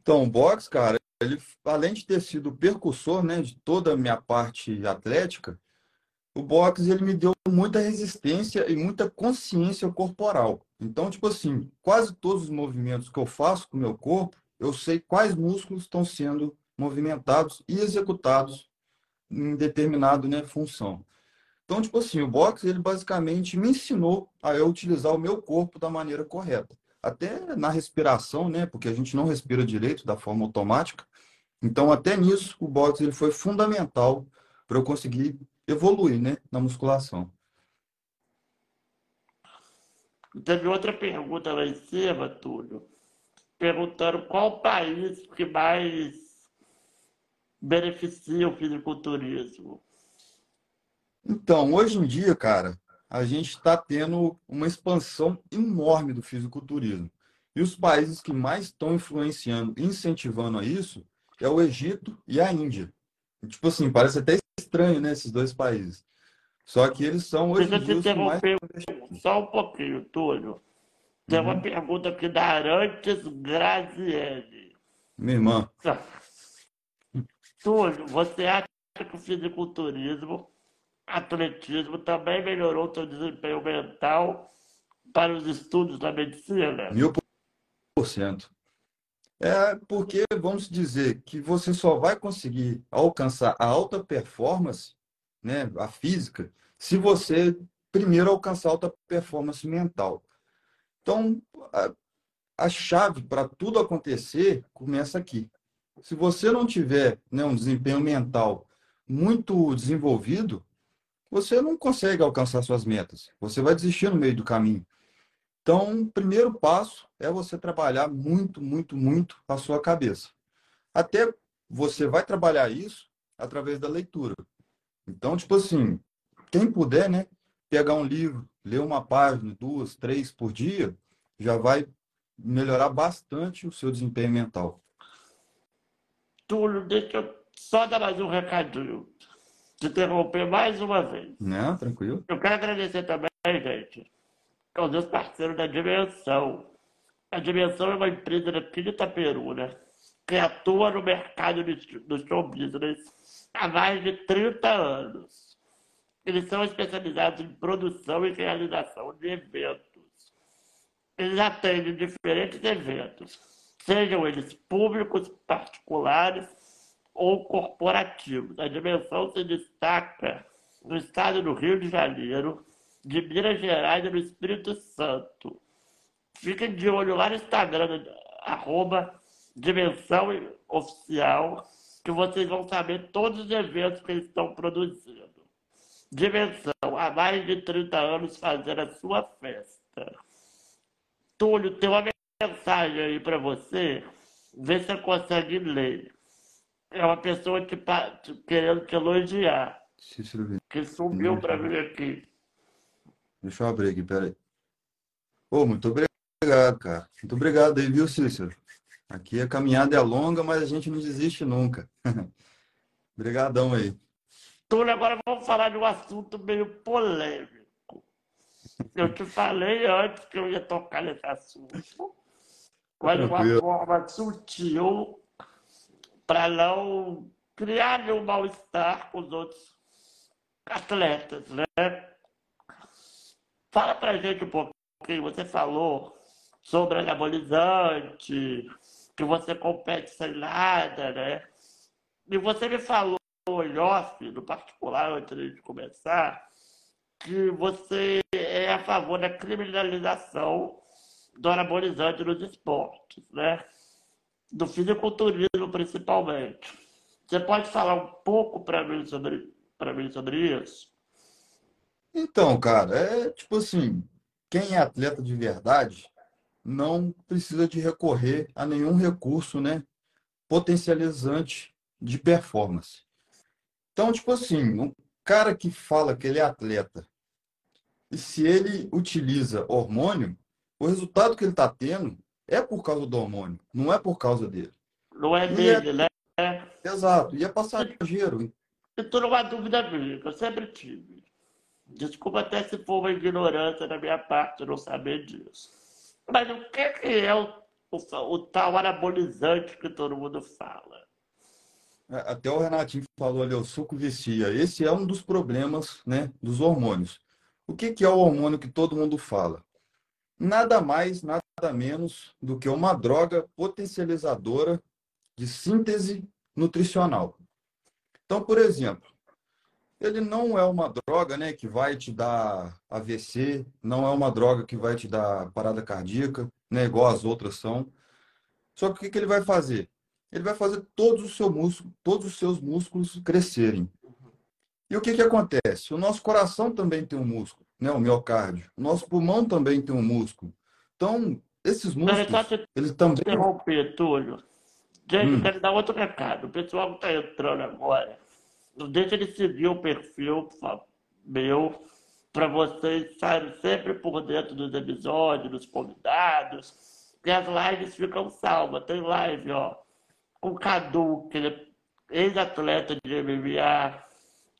Então, o boxe, cara, ele, além de ter sido percussor né, de toda a minha parte atlética, o boxe ele me deu muita resistência e muita consciência corporal. Então, tipo assim, quase todos os movimentos que eu faço com o meu corpo, eu sei quais músculos estão sendo movimentados e executados em determinada né, função. Então, tipo assim, o boxe ele basicamente me ensinou a eu utilizar o meu corpo da maneira correta até na respiração, né? Porque a gente não respira direito da forma automática. Então, até nisso, o boxe ele foi fundamental para eu conseguir evoluir, né, na musculação. Teve outra pergunta lá em cima, Túlio, perguntando qual país que mais beneficia o fisiculturismo. Então, hoje em dia, cara, a gente está tendo uma expansão enorme do fisiculturismo. E os países que mais estão influenciando, incentivando a isso, é o Egito e a Índia. Tipo assim, parece até estranho, né, esses dois países. Só que eles são hoje em dia mais... Só um pouquinho, Túlio. Tem uhum. uma pergunta aqui da Arantes Grazielli. Minha irmã. Túlio, você acha que o fisiculturismo atletismo também melhorou seu desempenho mental para os estudos da medicina? Mil por cento. É porque, vamos dizer, que você só vai conseguir alcançar a alta performance, né, a física, se você primeiro alcançar alta performance mental. Então, a, a chave para tudo acontecer começa aqui. Se você não tiver né, um desempenho mental muito desenvolvido, você não consegue alcançar suas metas. Você vai desistir no meio do caminho. Então, o primeiro passo é você trabalhar muito, muito, muito a sua cabeça. Até você vai trabalhar isso através da leitura. Então, tipo assim, quem puder, né, pegar um livro, ler uma página, duas, três por dia, já vai melhorar bastante o seu desempenho mental. Túlio, deixa eu só dar mais um recadinho te interromper mais uma vez. Não, tranquilo. Eu quero agradecer também, gente, aos meus parceiros da Dimensão. A Dimensão é uma empresa daqui de Itaperu, né? Que atua no mercado do show business há mais de 30 anos. Eles são especializados em produção e realização de eventos. Eles atendem diferentes eventos, sejam eles públicos, particulares ou corporativos. A dimensão se destaca no estado do Rio de Janeiro, de Minas Gerais e no Espírito Santo. Fiquem de olho lá no Instagram, arroba Dimensão Oficial, que vocês vão saber todos os eventos que eles estão produzindo. Dimensão, há mais de 30 anos fazendo a sua festa. Túlio, tem uma mensagem aí para você, vê se você consegue ler. É uma pessoa te, te, querendo te elogiar. Cícero Que subiu para vir aqui. Deixa eu abrir aqui, peraí. Ô, muito obrigado, cara. Muito obrigado aí, viu, Cícero? Aqui a caminhada é longa, mas a gente não desiste nunca. Obrigadão aí. Túlio, agora vamos falar de um assunto meio polêmico. Eu te falei antes que eu ia tocar nesse assunto, mas de uma forma sutil, para não criar nenhum mal-estar com os outros atletas, né? Fala pra gente um pouquinho, você falou sobre anabolizante, que você compete sem nada, né? E você me falou em off, no particular, antes de começar, que você é a favor da criminalização do anabolizante nos esportes, né? Do fisiculturismo, principalmente. Você pode falar um pouco para mim sobre para mim sobre isso? Então, cara, é tipo assim, quem é atleta de verdade não precisa de recorrer a nenhum recurso, né, potencializante de performance. Então, tipo assim, um cara que fala que ele é atleta e se ele utiliza hormônio, o resultado que ele está tendo é por causa do hormônio, não é por causa dele. Não é é dele, é... né? Exato, e é passageiro. Eu numa dúvida minha, que eu sempre tive. Desculpa até se for uma ignorância da minha parte não saber disso. Mas o que é o, o, o tal anabolizante que todo mundo fala? É, até o Renatinho falou ali, o suco vicia. Esse é um dos problemas né, dos hormônios. O que, que é o hormônio que todo mundo fala? Nada mais, nada menos do que uma droga potencializadora de síntese nutricional. Então, por exemplo, ele não é uma droga né, que vai te dar AVC, não é uma droga que vai te dar parada cardíaca, né, igual as outras são. Só que o que, ele vai fazer? Ele vai fazer todos os, seu músculo, todos os seus músculos crescerem. E o que, que acontece? O nosso coração também tem um músculo, né, o miocárdio. O nosso pulmão também tem um músculo. Então, esses músculos, eles também... Interromper, Túlio. Gente, hum. quero dar outro recado. O pessoal que está entrando agora, não deixa de seguir o perfil meu para vocês estarem sempre por dentro dos episódios, dos convidados. E as lives ficam salvas. Tem live, ó, com o Cadu, que ele é ex-atleta de MMA.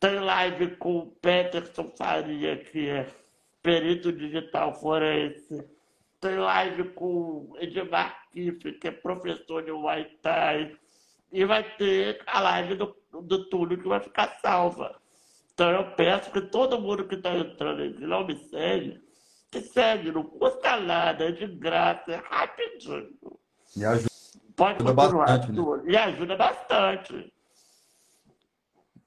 Tem live com o Peterson Faria, que é perito digital forense. Tem live com Edmar Kiff, que é professor de Muay Thai. E vai ter a live do, do Túlio que vai ficar salva. Então eu peço que todo mundo que está entrando aqui não me segue, que segue, não custa nada, é de graça, é rapidinho. E ajuda Pode continuar, bastante, né? E ajuda bastante.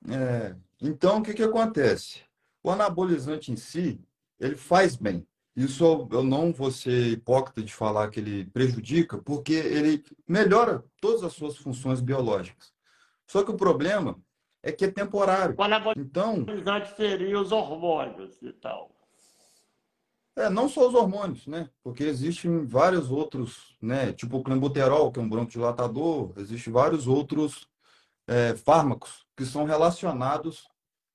É, então, o que, que acontece? O anabolizante em si, ele faz bem. Isso eu não vou ser hipócrita de falar que ele prejudica, porque ele melhora todas as suas funções biológicas. Só que o problema é que é temporário. Então, seria os hormônios e tal. É, não só os hormônios, né? Porque existem vários outros, né? Tipo o clenbuterol, que é um broncodilatador, existem vários outros é, fármacos que são relacionados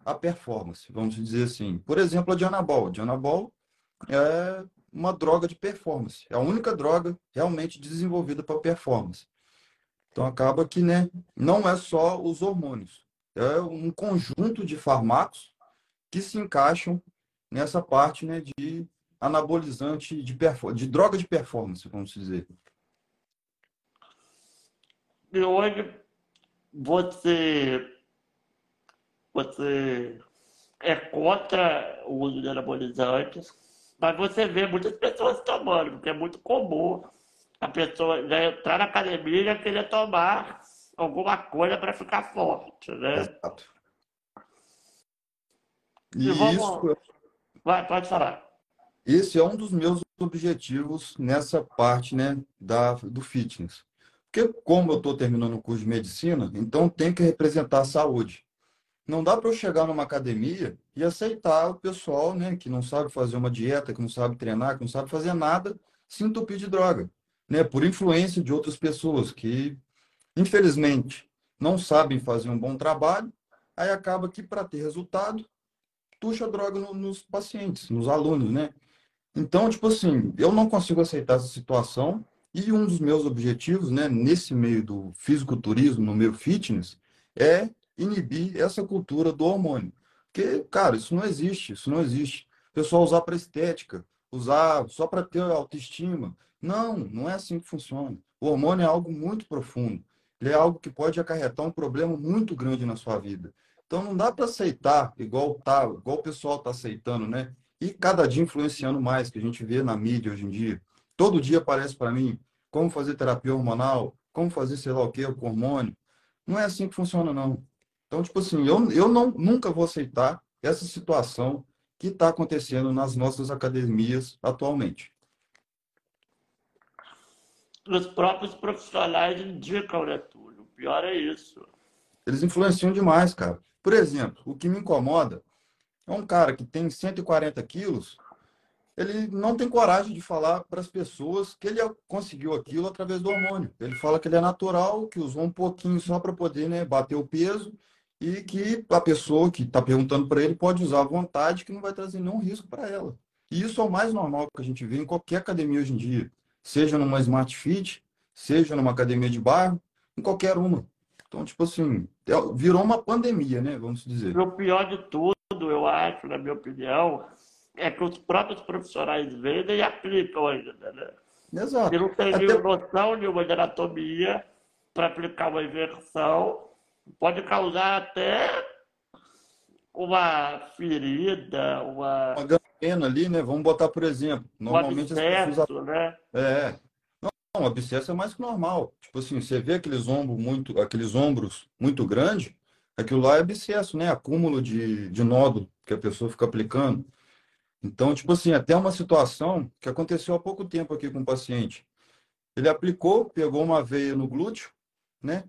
à performance, vamos dizer assim. Por exemplo, a Dianabol. A Dianabol é uma droga de performance. É a única droga realmente desenvolvida para performance. Então acaba que né, não é só os hormônios, é um conjunto de fármacos que se encaixam nessa parte né, de anabolizante de, de droga de performance, vamos dizer. E hoje você você é contra o uso de anabolizantes mas você vê muitas pessoas tomando, porque é muito comum a pessoa já entrar na academia e já querer tomar alguma coisa para ficar forte, né? Exato. E, E vamos. isso, Vai, pode falar. esse é um dos meus objetivos nessa parte, né, da, do fitness. Porque como eu estou terminando o curso de medicina, então tem que representar a saúde. Não dá para eu chegar numa academia e aceitar o pessoal, né, que não sabe fazer uma dieta, que não sabe treinar, que não sabe fazer nada, se entupir de droga, né, por influência de outras pessoas que, infelizmente, não sabem fazer um bom trabalho, aí acaba que para ter resultado, tuxa droga no- nos pacientes, nos alunos, né? Então, tipo assim, eu não consigo aceitar essa situação e um dos meus objetivos, né, nesse meio do fisiculturismo, no meio fitness, é inibir essa cultura do hormônio. Porque, cara, isso não existe, isso não existe. O pessoal usar para estética, usar só para ter autoestima. Não, não é assim que funciona. O hormônio é algo muito profundo. Ele é algo que pode acarretar um problema muito grande na sua vida. Então não dá para aceitar igual tá, igual o pessoal está aceitando, né? E cada dia influenciando mais, que a gente vê na mídia hoje em dia. Todo dia aparece para mim como fazer terapia hormonal, como fazer sei lá o que com hormônio. Não é assim que funciona, não. Então, tipo assim, eu, eu não, nunca vou aceitar essa situação que está acontecendo nas nossas academias atualmente. Os próprios profissionais indicam, né, Túlio? O pior é isso. Eles influenciam demais, cara. Por exemplo, o que me incomoda é um cara que tem 140 quilos, ele não tem coragem de falar para as pessoas que ele conseguiu aquilo através do hormônio. Ele fala que ele é natural, que usou um pouquinho só para poder né, bater o peso e que a pessoa que está perguntando para ele pode usar à vontade, que não vai trazer nenhum risco para ela. E isso é o mais normal que a gente vê em qualquer academia hoje em dia, seja numa Smart Fit, seja numa academia de bairro, em qualquer uma. Então, tipo assim, é- virou uma pandemia, né? Vamos dizer. E o pior de tudo, eu acho, na minha opinião, é que os próprios profissionais vendem e aplicam ainda, né? Exato. E não tem Até- noção nenhuma de anatomia para aplicar uma inversão. Pode causar até uma ferida, uma, Uma gangrena ali, né? Vamos botar por exemplo. um Normalmente as pessoas. abscesso, né? É. Não, abscesso é mais que normal. Tipo assim, você vê aqueles ombros muito, aqueles ombros muito grandes, aquilo lá é abscesso, né? Acúmulo de, de nódulo que a pessoa fica aplicando. Então, tipo assim, até uma situação que aconteceu há pouco tempo aqui com um paciente. Ele aplicou, pegou uma veia no glúteo, né?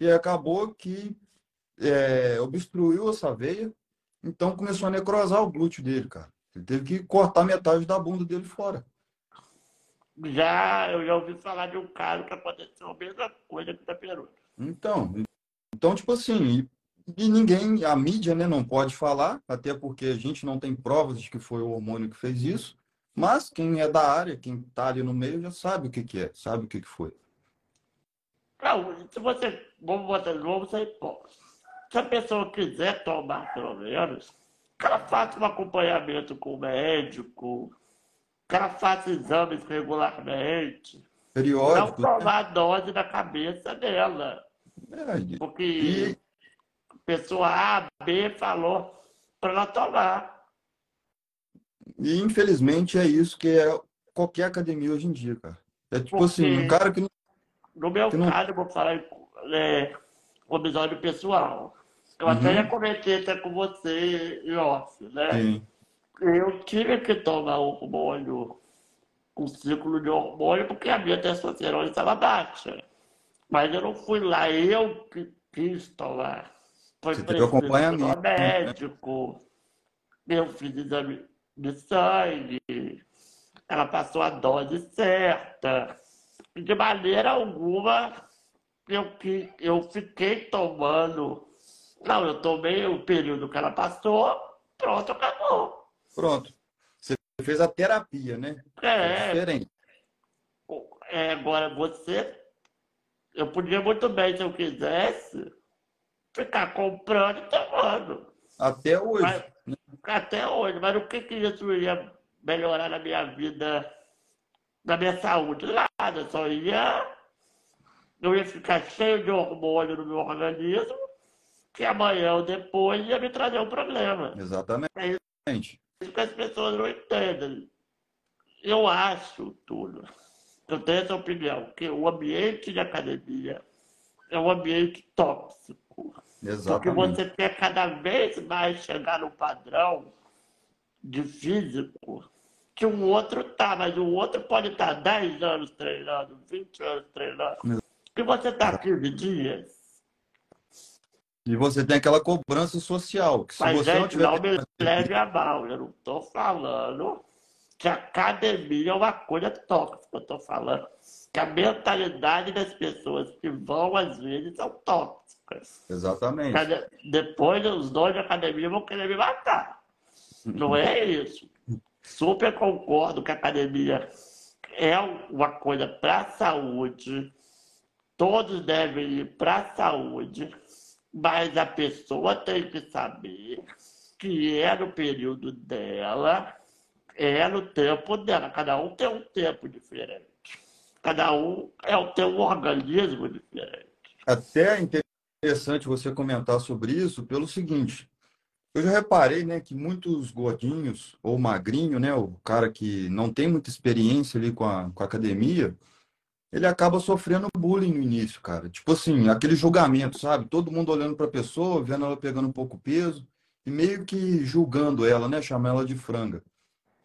E acabou que é, obstruiu essa veia, então começou a necrosar o glúteo dele, cara. Ele teve que cortar metade da bunda dele fora. Já, eu já ouvi falar de um caso que aconteceu a mesma coisa que da Peru. Então, então tipo assim, e, e ninguém, a mídia, né, não pode falar, até porque a gente não tem provas de que foi o hormônio que fez isso, mas quem é da área, quem está ali no meio, já sabe o que que é, sabe o que que foi. Não, se você, vamos botar, vamos ser hipócritas. Se a pessoa quiser tomar, pelo menos, que ela faça um acompanhamento com o médico, que ela faça exames regularmente, não Periódico, né? tomar a dose na cabeça dela. É, Porque e, a pessoa A, B falou para ela tomar. e infelizmente é isso que é qualquer academia hoje em dia, cara. É tipo assim, um Porque- cara que não No meu Que não- caso, eu vou falar é, um episódio pessoal. Eu até Uhum. já comentei até com você off, né? tem. Eu tive que tomar hormônio, um ciclo de hormônio, porque a minha testosterona estava baixa. Mas eu não fui lá, eu que quis tomar. Foi Você preciso acompanhamento, né? médico, eu fiz exame de sangue, ela passou a dose certa. De maneira alguma eu, que- eu fiquei tomando. Não, eu tomei o período que ela passou, pronto, acabou. Pronto. Você fez a terapia, né? É É, diferente. é, agora você, eu podia muito bem, se eu quisesse, ficar comprando e tomando. Até hoje. Mas, até hoje, mas o que, que isso ia melhorar na minha vida, na minha saúde? Nada, só ia. Eu ia ficar cheio de hormônio no meu organismo, que amanhã ou depois ia me trazer um problema. Exatamente. isso que as pessoas não entendem. Eu acho, Túlio, eu tenho essa opinião, que o ambiente de academia é um ambiente tóxico. Exatamente. Porque você quer cada vez mais chegar no padrão de físico que o outro tá, mas o outro pode estar 10 anos treinando, 20 anos treinando. E você está 15 dias. E você tem aquela cobrança social. Que se Mas, você gente, não tiver. não me leve a mal. Eu não estou falando que a academia é uma coisa tóxica. Eu estou falando que a mentalidade das pessoas que vão, às vezes, são tóxicas. Exatamente. Depois, os donos da academia vão querer me matar. Não é isso. Super concordo que a academia é uma coisa para a saúde. Todos devem ir para a saúde. Mas a pessoa tem que saber que é no período dela, é no tempo dela. Cada um tem um tempo diferente. Cada um é o um organismo diferente. Até é interessante você comentar sobre isso pelo seguinte. Eu já reparei, né, que muitos gordinhos ou magrinho, né, o cara que não tem muita experiência ali com a, com a academia, ele acaba sofrendo bullying no início, cara. Tipo assim, aquele julgamento, sabe? Todo mundo olhando para a pessoa, vendo ela pegando um pouco peso e meio que julgando ela, né, chamar ela de franga.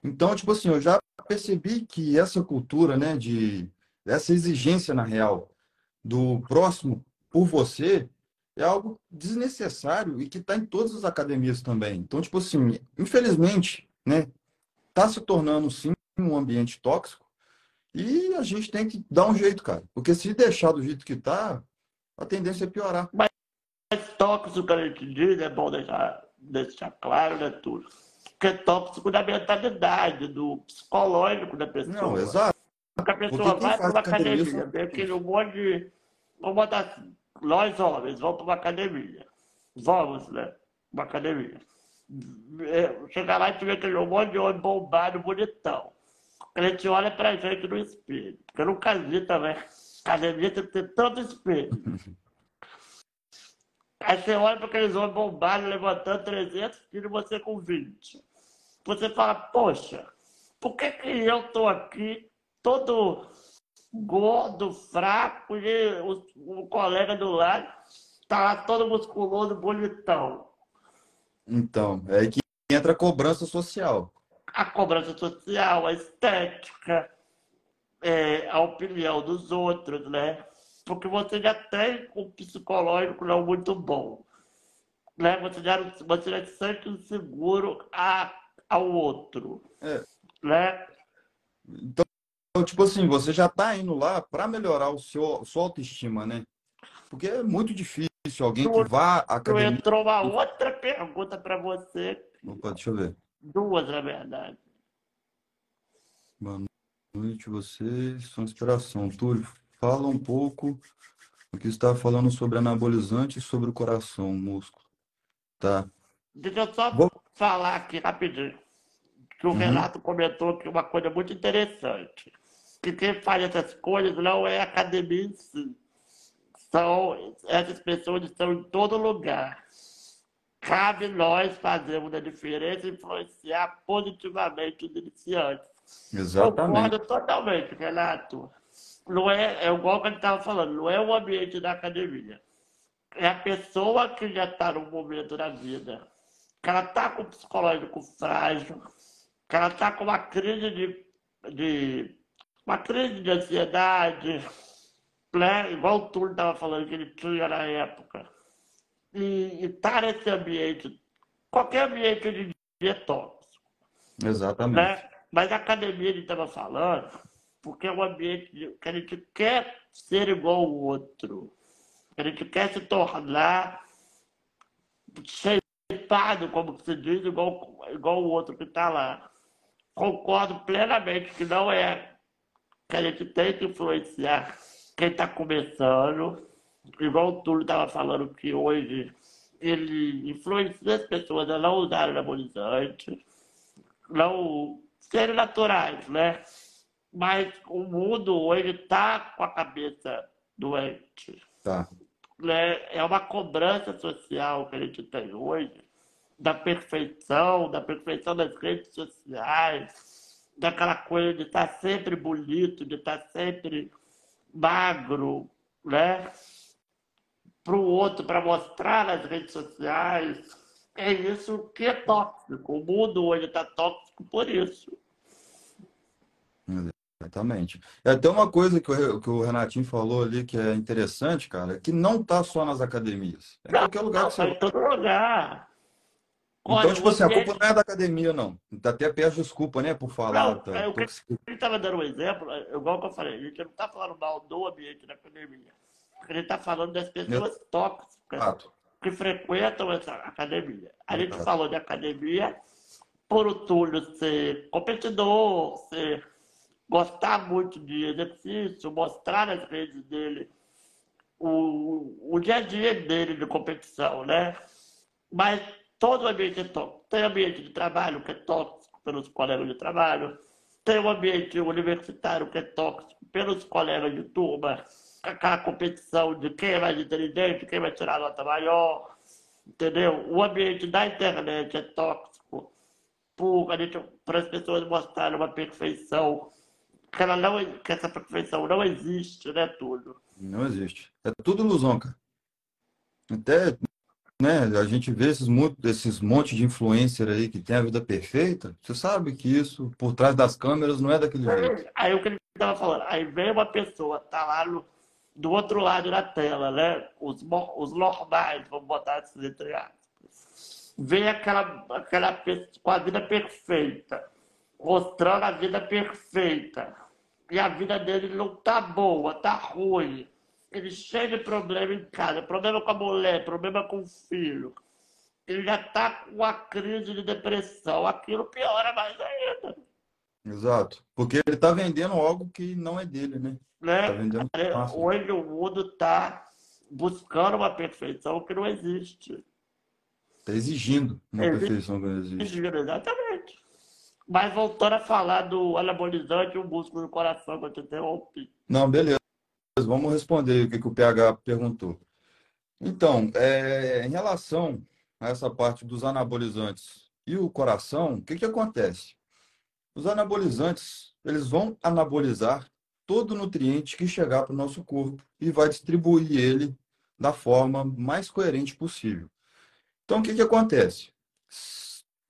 Então, tipo assim, eu já percebi que essa cultura, né, de essa exigência na real do próximo por você é algo desnecessário e que está em todas as academias também. Então, tipo assim, infelizmente, né, tá se tornando sim um ambiente tóxico e a gente tem que dar um jeito, cara. Porque se deixar do jeito que tá, a tendência é piorar. Mas tóxico que a gente diz, é bom deixar, deixar claro, né, tudo. Que é tóxico da mentalidade, do psicológico da pessoa. Não, exato. Porque a pessoa vai para uma academia academia, vê aquele monte de. Vamos botar assim, nós homens vamos para uma academia. Vamos, né? Uma academia. É, Chegar lá e vê aquele monte de homem bombado, bonitão. A gente olha pra gente no espelho. Porque eu nunca vi também. Academia tem que ter tanto espelho. Aí você olha para aqueles homens bombados levantando 300 quilos você com 20. Você fala, poxa, por que, que eu tô aqui todo gordo, fraco, e o, o colega do lado tá lá todo musculoso, bonitão? Então, é que entra a cobrança social. A cobrança social, a estética, é, a opinião dos outros, né? Porque você já tem um psicológico não muito bom. Né? Você, já, você já se sente inseguro a, ao outro. É. Né? Então, tipo assim, você já tá indo lá para melhorar o seu sua autoestima, né? Porque é muito difícil alguém que vá à academia. entrou uma outra pergunta para você, Opa, deixa eu ver. Duas na verdade. Boa noite, vocês são inspiração. Túlio, fala um pouco o que você está falando sobre anabolizante e sobre o coração, o músculo. Tá. Deixa eu só Vou- falar aqui rapidinho. Que o Uhum. Renato comentou aqui uma coisa muito interessante. Que quem faz essas coisas não é a academia em si. São, essas pessoas estão em todo lugar. Cabe nós fazermos a diferença e influenciar positivamente os iniciantes. Exatamente. Concordo totalmente, Renato. Não é, é igual que a gente estava falando, não é o ambiente da academia. É a pessoa que já está num momento da vida, que ela está com o psicológico frágil, que ela está com uma crise de, de uma crise de ansiedade, né? igual o Túlio estava falando que ele tinha na época. E estar nesse ambiente, qualquer ambiente de dia é tóxico Exatamente. né? Mas a academia ele estava falando, porque é um ambiente que a gente quer ser igual ao outro. A gente quer se tornar shapeado, como se diz, igual, igual o outro que está lá. Concordo plenamente que não é que a gente tem que influenciar quem está começando, igual o Túlio estava falando que hoje ele influencia as pessoas a não usarem anabolizante não serem naturais, né? Mas o mundo hoje está com a cabeça doente. Tá. Né? É uma cobrança social que a gente tem hoje da perfeição, da perfeição das redes sociais, daquela coisa de estar sempre bonito, de estar sempre magro, né? Para o outro para mostrar nas redes sociais. É isso que é tóxico. O mundo hoje está tóxico por isso. Exatamente. É até uma coisa que o, que o Renatinho falou ali que é interessante, cara, que não está só nas academias. É em qualquer lugar não, que você tá em todo lugar. Então, Olha, tipo assim, a culpa não é da academia, não. Até peço desculpa, né, por falar. Não, tá, é, o que ele estava dando um exemplo, é, igual que eu falei, a gente não está falando mal do ambiente da academia. Ele está falando das pessoas Meu... tóxicas Fato. que frequentam essa academia. A gente Fato. falou de academia por o Túlio ser competidor, ser, gostar muito de exercício, mostrar nas redes dele o, o dia a dia dele de competição, né? Mas todo ambiente é tóxico. Tem ambiente de trabalho que é tóxico pelos colegas de trabalho, tem um ambiente universitário que é tóxico pelos colegas de turma, aquela competição de quem é mais inteligente, quem vai tirar a nota maior, entendeu? O ambiente da internet é tóxico para as pessoas mostrarem uma perfeição que, ela não, que essa perfeição não existe, né, tudo? Não existe. É tudo ilusão, cara. Até né, a gente vê esses, esses monte de influencer aí que tem a vida perfeita, você sabe que isso, por trás das câmeras, não é daquele jeito. Aí o que ele estava falando, aí vem uma pessoa, tá lá no, do outro lado da tela, né? Os, os normais, vamos botar esses entre aspas. Vem aquela, aquela com a vida perfeita, mostrando a vida perfeita. E a vida dele não tá boa, tá ruim ele cheio de problema em casa, problema com a mulher, problema com o filho. Ele já está com a crise de depressão. Aquilo piora mais ainda. Exato. Porque ele está vendendo algo que não é dele, né? né? Tá vendendo Hoje o mundo está buscando uma perfeição que não existe. Está exigindo uma existe, perfeição que não existe. Exigindo, exatamente. Mas voltando a falar do anabolizante e o músculo do coração que eu te interrompi. Não, beleza. Vamos responder o que, que o PH perguntou. Então, é, em relação a essa parte dos anabolizantes e o coração, o que, que acontece? Os anabolizantes, eles vão anabolizar todo nutriente que chegar para o nosso corpo e vai distribuir ele da forma mais coerente possível. Então, o que, que acontece?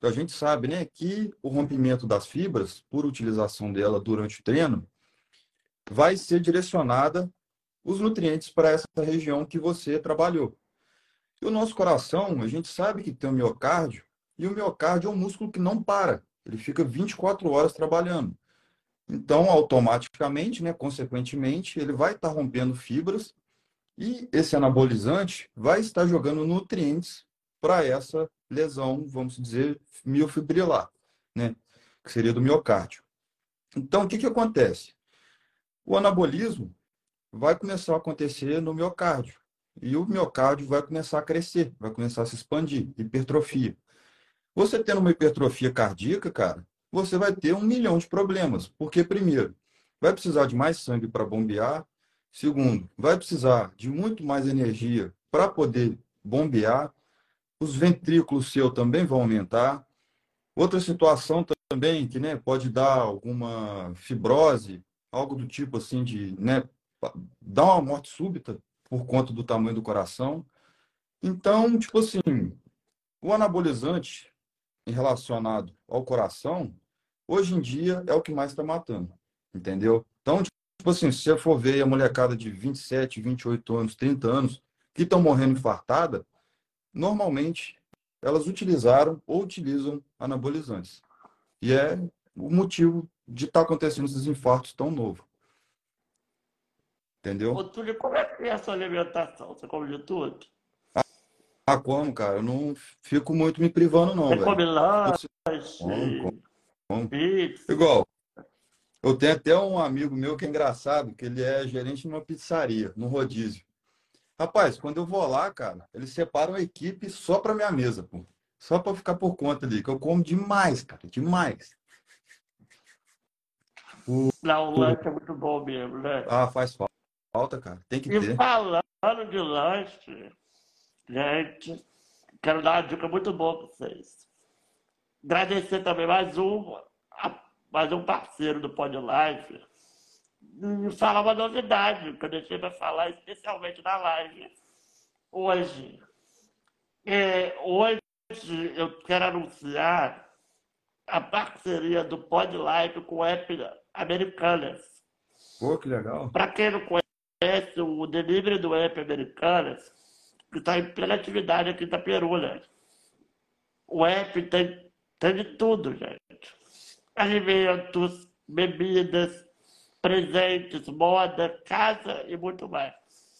A gente sabe né, que o rompimento das fibras, por utilização dela durante o treino, vai ser direcionada os nutrientes para essa região que você trabalhou. E o nosso coração, a gente sabe que tem o miocárdio, e o miocárdio é um músculo que não para, ele fica 24 horas trabalhando. Então, automaticamente, né, consequentemente, ele vai estar rompendo fibras e esse anabolizante vai estar jogando nutrientes para essa lesão, vamos dizer, miofibrilar, né, que seria do miocárdio. Então, o que, que acontece? O anabolismo vai começar a acontecer no miocárdio. E o miocárdio vai começar a crescer, vai começar a se expandir, hipertrofia. Você tendo uma hipertrofia cardíaca, cara, você vai ter um milhão de problemas. Porque, primeiro, vai precisar de mais sangue para bombear. Segundo, vai precisar de muito mais energia para poder bombear. Os ventrículos seu também vão aumentar. Outra situação também que né, pode dar alguma fibrose, algo do tipo assim de né, dá uma morte súbita por conta do tamanho do coração. Então, tipo assim, o anabolizante relacionado ao coração, hoje em dia é o que mais está matando, entendeu? Então, tipo assim, se você for ver a molecada de 27, 28 anos, 30 anos, que estão morrendo infartada, normalmente elas utilizaram ou utilizam anabolizantes. E é o motivo de estar tá acontecendo esses infartos tão novos. Entendeu? Ô, Túlio, como é que é a sua alimentação? Você come de tudo? Ah, como, cara? Eu não fico muito me privando, não, Você come lanche, como. Igual, eu tenho até um amigo meu que é engraçado, que ele é gerente de uma pizzaria, no rodízio. Rapaz, quando eu vou lá, cara, eles separam a equipe só para minha mesa, pô. Só para ficar por conta ali, que eu como demais, cara, demais. O, Não, o lanche é muito bom mesmo, né? Ah, faz falta falta, cara. Tem que e ter. falando de lanche, gente, quero dar uma dica muito boa para vocês. Agradecer também mais um, mais um parceiro do Pod Live. Falar uma novidade que eu deixei para falar especialmente na live. hoje. É, hoje eu quero anunciar a parceria do PodLive com o app Americanas. Pô, que legal. Para quem não conhece, o delivery do app Americanas, que está em plena atividade aqui em Itaperuna. O app tem, tem de tudo, gente. Alimentos, bebidas, presentes, moda, casa e muito mais.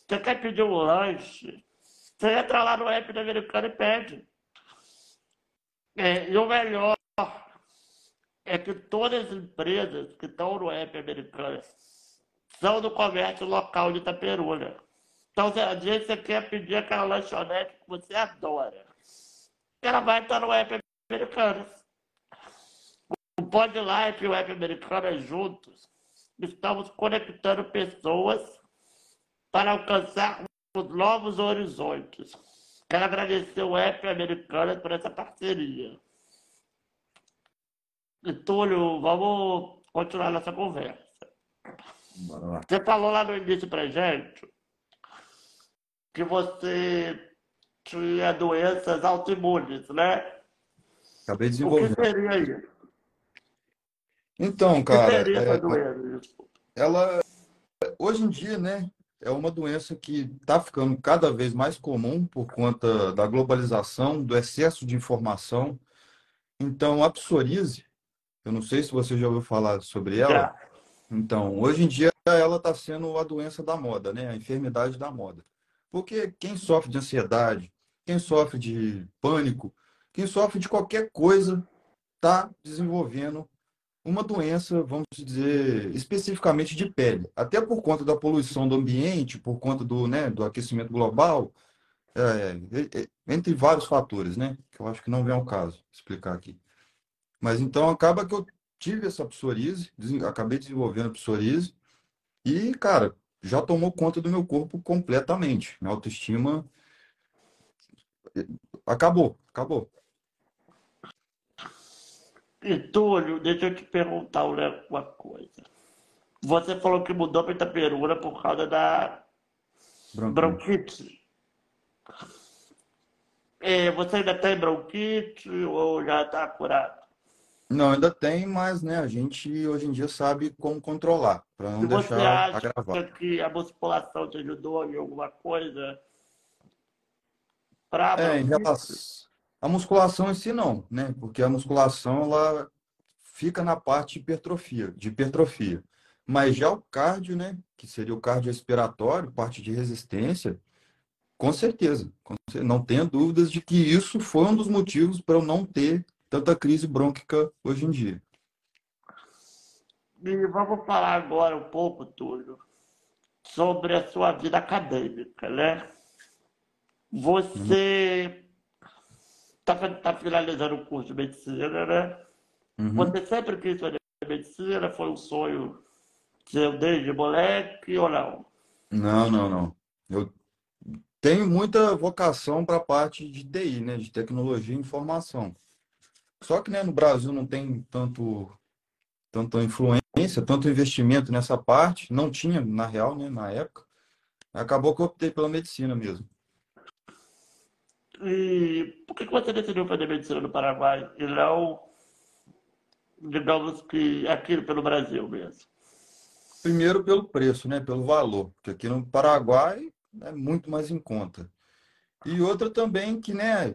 Você quer pedir um lanche? Você entra lá no app do americano e pede. É, e o melhor é que todas as empresas que estão no app americano são do comércio local de Itaperuna. Então, às vezes você quer pedir aquela lanchonete que você adora. Ela vai estar no app americano. O Podlife e o app americano juntos estamos conectando pessoas para alcançar novos horizontes. Quero agradecer o app americano por essa parceria. E, Túlio, vamos continuar nossa conversa. Você falou lá no início pra gente que você tinha doenças autoimunes, né? Acabei de desenvolver. O que seria isso? Então, cara, o que seria essa é, doença? ela hoje em dia, né, é uma doença que está ficando cada vez mais comum por conta da globalização, do excesso de informação. Então, a psoríase, eu não sei se você já ouviu falar sobre ela. Já. Então, hoje em dia ela está sendo a doença da moda, né? A enfermidade da moda. Porque quem sofre de ansiedade, quem sofre de pânico, quem sofre de qualquer coisa, está desenvolvendo uma doença, vamos dizer, especificamente de pele. Até por conta da poluição do ambiente, por conta do, né, do aquecimento global, é, é, entre vários fatores, né? Que eu acho que não vem ao caso explicar aqui. Mas então acaba que eu tive essa psoríase, acabei desenvolvendo psoríase e, cara, já tomou conta do meu corpo completamente. Minha autoestima eh, acabou, acabou. E Túlio, deixa eu te perguntar uma coisa. Você falou que mudou para Itaperuna por causa da Branquinho. bronquite. É, você ainda tem bronquite ou já está curado? Não, ainda tem, mas né, a gente hoje em dia sabe como controlar, para não E você deixar acha agravar. que a musculação te ajudou em alguma coisa para É, em relação à musculação em si não, né? Porque a musculação ela fica na parte de hipertrofia, de hipertrofia. Mas já o cardio, né, que seria o cardio respiratório, parte de resistência, com certeza, não tenha dúvidas de que isso foi um dos motivos para eu não ter tanta crise brônquica hoje em dia. E vamos falar agora um pouco, Túlio, sobre a sua vida acadêmica, né? Você está finalizando o curso de medicina, né? Uhum. Você sempre quis fazer medicina? Foi um sonho seu desde moleque ou não? Não, não, não. Eu tenho muita vocação para a parte de TI, né, de tecnologia e informação. Só que, né, no Brasil não tem tanto, tanta influência, tanto investimento nessa parte. Não tinha, na real, né, na época. Acabou que eu optei pela medicina mesmo. E por que você decidiu fazer medicina no Paraguai e não, digamos que aqui pelo Brasil mesmo? Primeiro pelo preço, né, pelo valor, porque aqui no Paraguai é muito mais em conta. E outra também que, né,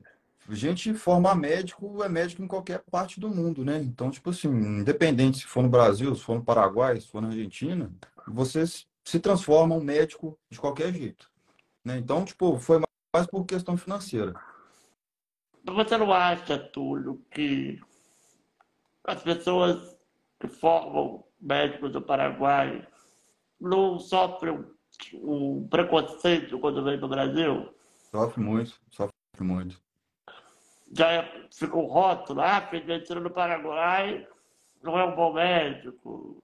gente formar médico é médico em qualquer parte do mundo, né? Então, tipo assim, independente se for no Brasil, se for no Paraguai, se for na Argentina, você se transforma um médico de qualquer jeito, né? Então, tipo, foi mais por questão financeira. Você não acha, Túlio, que as pessoas que formam médicos do Paraguai não sofrem um, um preconceito quando vem do Brasil? Sofre muito, sofre muito. Já fica um rótulo, ah, medicina no Paraguai, não é um bom médico.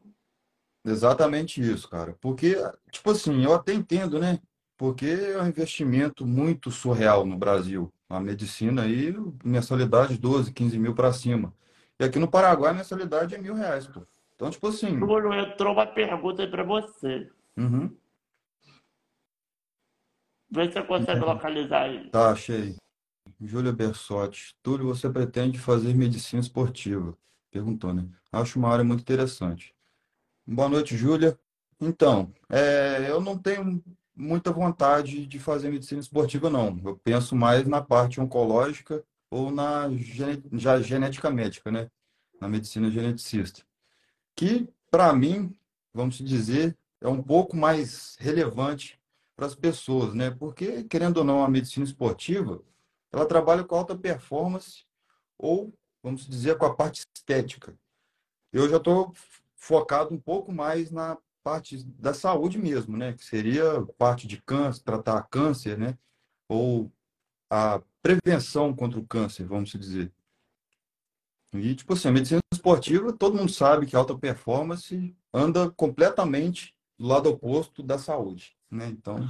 Exatamente isso, cara. Porque, tipo assim, eu até entendo, né? Porque é um investimento muito surreal no Brasil. A medicina aí, mensalidade 12, 15 mil para cima. E aqui no Paraguai, a mensalidade é mil reais, pô. Então, tipo assim, Túlio, entrou uma pergunta aí para você. uhum, Vê se você consegue localizar aí. Tá, achei. Júlia Bersotti. Túlio, você pretende fazer medicina esportiva? Perguntou, né? Acho uma área muito interessante. Boa noite, Júlia. Então, é, eu não tenho muita vontade de fazer medicina esportiva, não. Eu penso mais na parte oncológica ou na gene- já genética médica, né? Na medicina geneticista. Que, para mim, vamos dizer, é um pouco mais relevante para as pessoas, né? Porque, querendo ou não, a medicina esportiva, ela trabalha com alta performance ou, vamos dizer, com a parte estética. Eu já estou focado um pouco mais na parte da saúde mesmo, né? Que seria parte de câncer, tratar câncer, né? Ou a prevenção contra o câncer, vamos dizer. E, tipo assim, a medicina esportiva, todo mundo sabe que alta performance anda completamente do lado oposto da saúde, né? Então,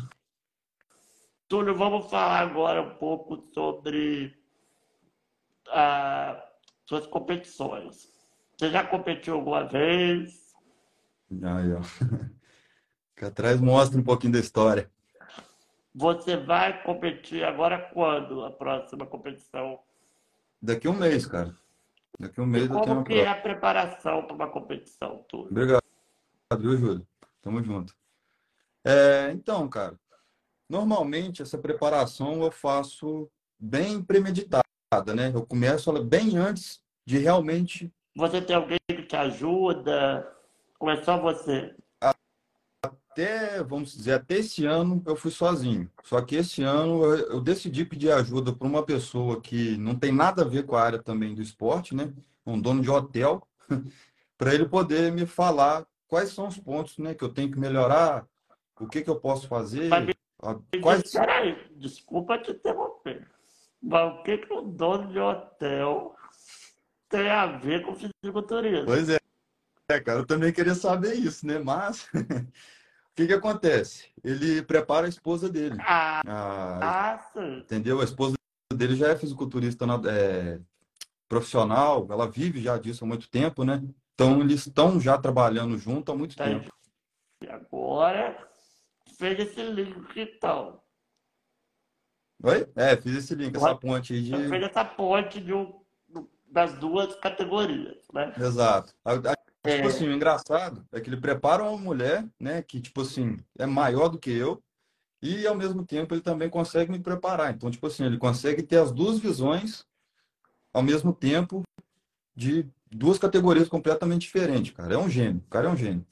Túlio, vamos falar agora um pouco sobre ah, suas competições. Você já competiu alguma vez? aí, ó. Aqui atrás mostra um pouquinho da história. Você vai competir agora quando a próxima competição? Daqui a um mês, cara. Daqui a um E mês eu tenho uma que é a preparação para uma competição, Túlio? Obrigado, viu, Júlio? Tamo junto. É, então, cara, normalmente essa preparação eu faço bem premeditada, né? Eu começo ela bem antes de realmente Você tem alguém que te ajuda? Ou é só você? até, vamos dizer, até esse ano eu fui sozinho. Só que esse ano eu, decidi pedir ajuda para uma pessoa que não tem nada a ver com a área também do esporte, né? Um dono de hotel, para ele poder me falar quais são os pontos, né, que eu tenho que melhorar, o que que eu posso fazer, Mas me diz, peraí, desculpa te interromper. Mas o que que o dono de hotel tem a ver com fisiculturismo? Pois é, é, cara, eu também queria saber isso, né? Mas o que que acontece? Ele prepara a esposa dele. Ah, A, ah, sim. entendeu? A esposa dele já é fisiculturista na- é, profissional, ela vive já disso há muito tempo, né? Então eles estão já trabalhando junto há muito Tá tempo. E agora fez esse link então. Oi? É, fiz esse link, essa ponte aí de. fez essa ponte de um- das duas categorias, né? Exato. A- a- Tipo É, assim, o engraçado é que ele prepara uma mulher, né, que, tipo assim, é maior do que eu, e ao mesmo tempo ele também consegue me preparar. Então, tipo assim, ele consegue ter as duas visões ao mesmo tempo de duas categorias completamente diferentes, cara. É um gênio, o cara é um gênio.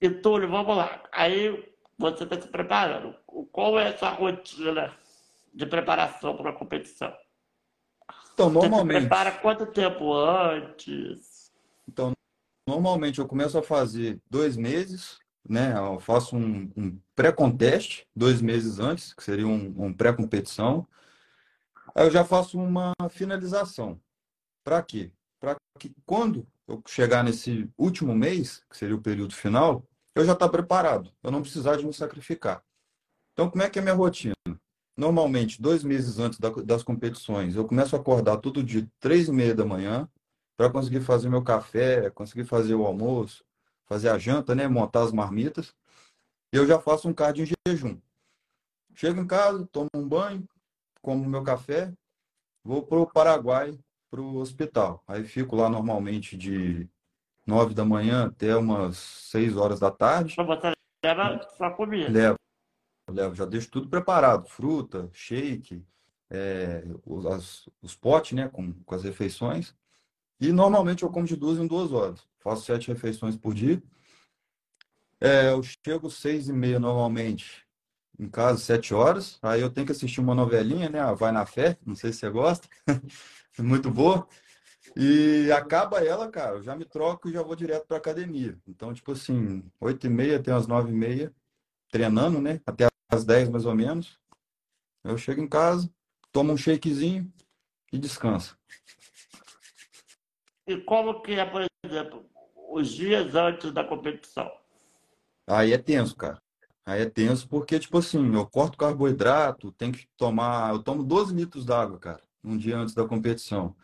E Túlio, vamos lá. Aí você está se preparando. Qual é a sua rotina de preparação para uma competição? Então, Você se normalmente, prepara quanto tempo antes? então, normalmente eu começo a fazer dois meses, né? Eu faço um, um pré-conteste dois meses antes, que seria um, um pré-competição. Aí eu já faço uma finalização. Para quê? Para que quando eu chegar nesse último mês, que seria o período final, eu já estar preparado, eu não precisar de me sacrificar. Então, como é que é minha rotina? Normalmente, dois meses antes da- das competições, eu começo a acordar todo dia, três e meia da manhã, para conseguir fazer meu café, conseguir fazer o almoço, fazer a janta, né? Montar as marmitas. Eu já faço um cardio em jejum. Chego em casa, tomo um banho, como meu café, vou para o Paraguai, para o hospital. Aí fico lá normalmente de nove da manhã até umas seis horas da tarde. Para você leva sua comida. Levo, levo, já deixo tudo preparado, fruta, shake, é, os, as- os potes, né, com, com as refeições. E normalmente eu como de duas em duas horas. Faço sete refeições por dia. É, eu chego seis e meia normalmente em casa, sete horas. Aí eu tenho que assistir uma novelinha, né? Vai na Fé, não sei se você gosta. Muito boa. E acaba ela, cara, eu já me troco e já vou direto para academia. Então, tipo assim, oito e meia até as nove e meia, treinando, né? Até as dez mais ou menos. Eu chego em casa, tomo um shakezinho e descanso. E como que é, por exemplo, os dias antes da competição? Aí é tenso, cara. Aí é tenso porque, tipo assim, eu corto carboidrato, tenho que tomar. Eu tomo 12 litros d'água, cara, um dia antes da competição.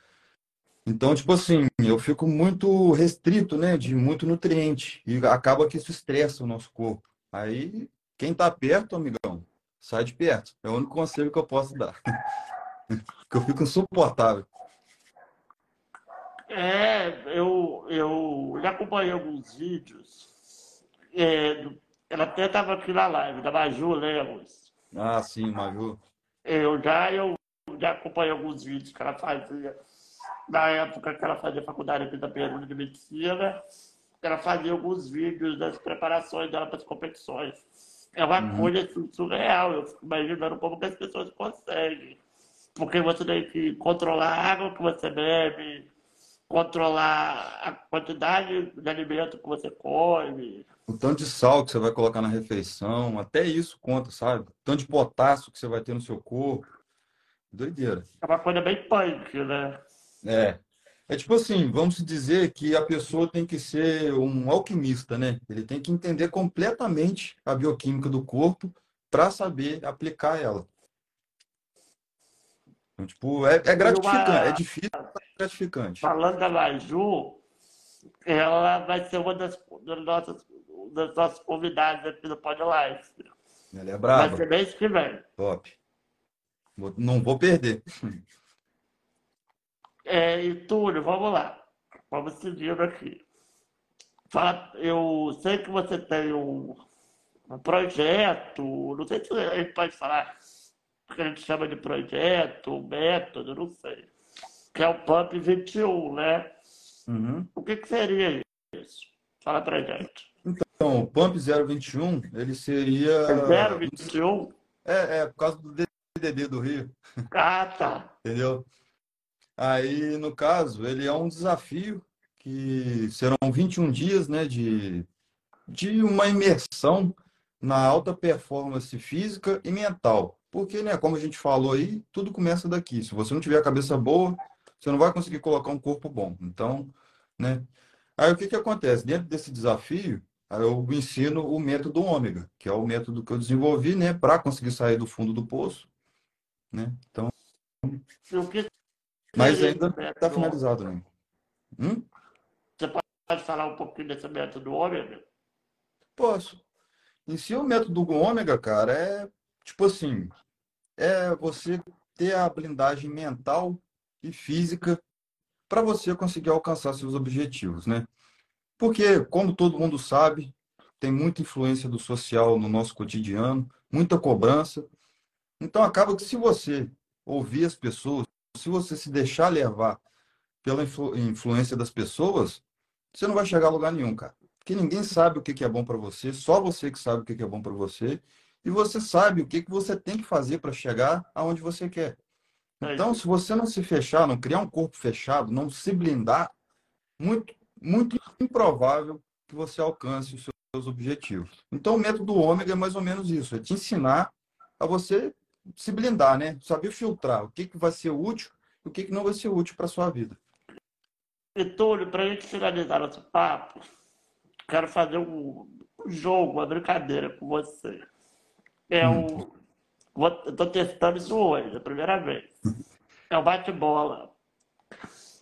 Então, tipo assim, eu fico muito restrito, né, de muito nutriente. E acaba que isso estressa o nosso corpo. Aí, quem tá perto, amigão, sai de perto. É o único conselho que eu posso dar. que eu fico insuportável. É, eu, eu já acompanhei alguns vídeos. É, ela até estava aqui na live, da Maju Lemos. Ah, sim, Maju. Eu já, eu já acompanhei alguns vídeos que ela fazia na época que ela fazia faculdade aqui da Pergunta de Medicina. Ela fazia alguns vídeos das preparações dela para as competições. É uma uhum. coisa assim, surreal. Eu fico imaginando como que as pessoas conseguem. Porque você tem que controlar a água que você bebe, controlar a quantidade de alimento que você come. O tanto de sal que você vai colocar na refeição, até isso conta, sabe? O tanto de potássio que você vai ter no seu corpo. Doideira. É uma coisa bem punk, né? É. É tipo assim, vamos dizer que a pessoa tem que ser um alquimista, né? Ele tem que entender completamente a bioquímica do corpo para saber aplicar ela. Então, tipo, é, é gratificante, uma... é difícil, mas é gratificante. Falando da Maju, ela vai ser uma das, das nossas, das nossas convidadas aqui do Pod Live. Ela é brava. Vai ser mês que vem. Top. Não vou perder. É, e Túlio, vamos lá. Vamos seguindo aqui. Eu sei que você tem um, um projeto, não sei se a gente pode falar que a gente chama de projeto, método, não sei. Que é o PUMP 21, né? Uhum. O que, que seria isso? Fala pra gente. Então, o PUMP 021, ele seria. 021? É, é, por causa do DDD do Rio. Ah, tá. Entendeu? Aí, no caso, ele é um desafio que serão 21 dias né, de, de uma imersão na alta performance física e mental. Porque, né, como a gente falou aí, tudo começa daqui. Se você não tiver a cabeça boa, você não vai conseguir colocar um corpo bom. Então, né? Aí o que que acontece? Dentro desse desafio, eu ensino o método ômega, que é o método que eu desenvolvi, né, para conseguir sair do fundo do poço, né? Então, que mas ainda está finalizado, né? Hum? Você pode falar um pouquinho desse método ômega? Posso. Em si, o método ômega, cara, é tipo assim: é você ter a blindagem mental e física para você conseguir alcançar seus objetivos, né? Porque, como todo mundo sabe, tem muita influência do social no nosso cotidiano, muita cobrança. Então, acaba que se você ouvir as pessoas, se você se deixar levar pela influ influência das pessoas, você não vai chegar a lugar nenhum, cara. Porque ninguém sabe o que é bom para você, só você que sabe o que é bom para você, e você sabe o que você tem que fazer para chegar aonde você quer. É então, se você não se fechar, não criar um corpo fechado, não se blindar, muito, muito improvável que você alcance os seus objetivos. Então, o método ômega é mais ou menos isso, é te ensinar a você se blindar, né? Saber filtrar o que, que vai ser útil e o que, que não vai ser útil para sua vida. E Túlio, para a gente finalizar nosso papo, quero fazer um, jogo, uma brincadeira com você. É um. Estou testando isso hoje, a primeira vez. É um bate-bola.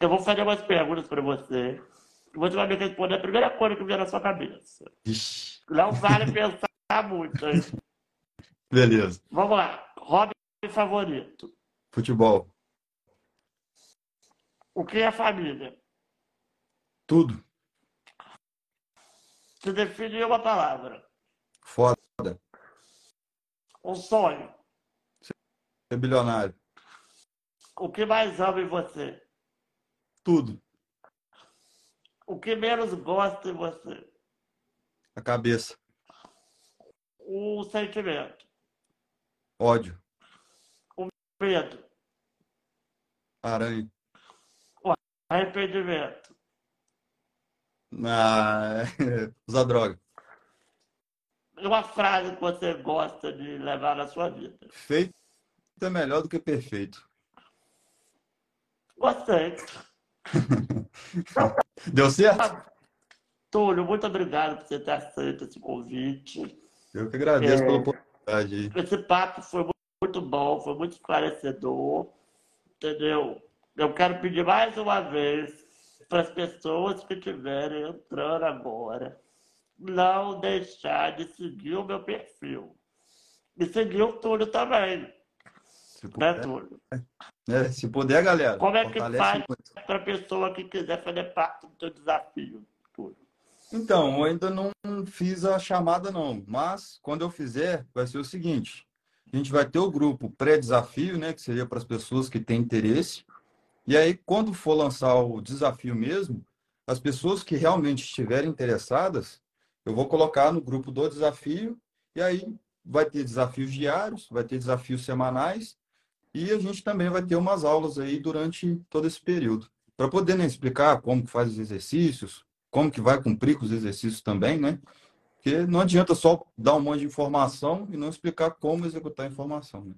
Eu vou fazer umas perguntas para você. Você vai me responder a primeira coisa que vier na sua cabeça. Não vale pensar muito. Hein? Beleza. Vamos lá. Hobby favorito? Futebol. O que é família? Tudo. Se define uma palavra. Foda. Um sonho. Ser bilionário. O que mais ama em você? Tudo. O que menos gosta em você? A cabeça. O sentimento. Ódio. O medo. Aranha. O arrependimento. Ah, usar droga. Uma frase que você gosta de levar na sua vida. Feito é melhor do que perfeito. Gostei. Deu certo? Túlio, muito obrigado por você ter aceito esse convite. Eu que agradeço é... pelo Verdade. Esse papo foi muito bom, foi muito esclarecedor, entendeu? Eu quero pedir mais uma vez para as pessoas que estiverem entrando agora, não deixar de seguir o meu perfil. E seguir o Túlio também. Se Né, puder, Túlio? né? Se puder, galera, Como é que faz para a pessoa que quiser fazer parte do teu desafio? Então, eu ainda não fiz a chamada, não. Mas, quando eu fizer, vai ser o seguinte: a gente vai ter o grupo pré-desafio, né? Que seria para as pessoas que têm interesse. E aí, quando for lançar o desafio mesmo, as pessoas que realmente estiverem interessadas, eu vou colocar no grupo do desafio. E aí, vai ter desafios diários, vai ter desafios semanais. E a gente também vai ter umas aulas aí durante todo esse período. Para poder né, explicar como faz os exercícios, como que vai cumprir com os exercícios também, né? Porque não adianta só dar um monte de informação e não explicar como executar a informação. Né?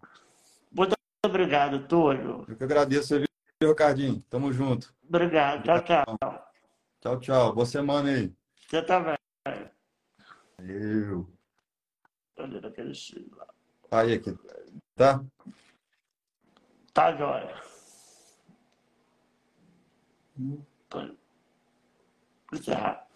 Muito obrigado, Túlio. Eu que agradeço, viu, Ricardinho? Tamo junto. Obrigado. Tchau, tchau. Tchau, tchau. Boa semana aí. Você também. Valeu. Olha naquele X lá. Aí aqui. Tá? Tá, joia. Tô- that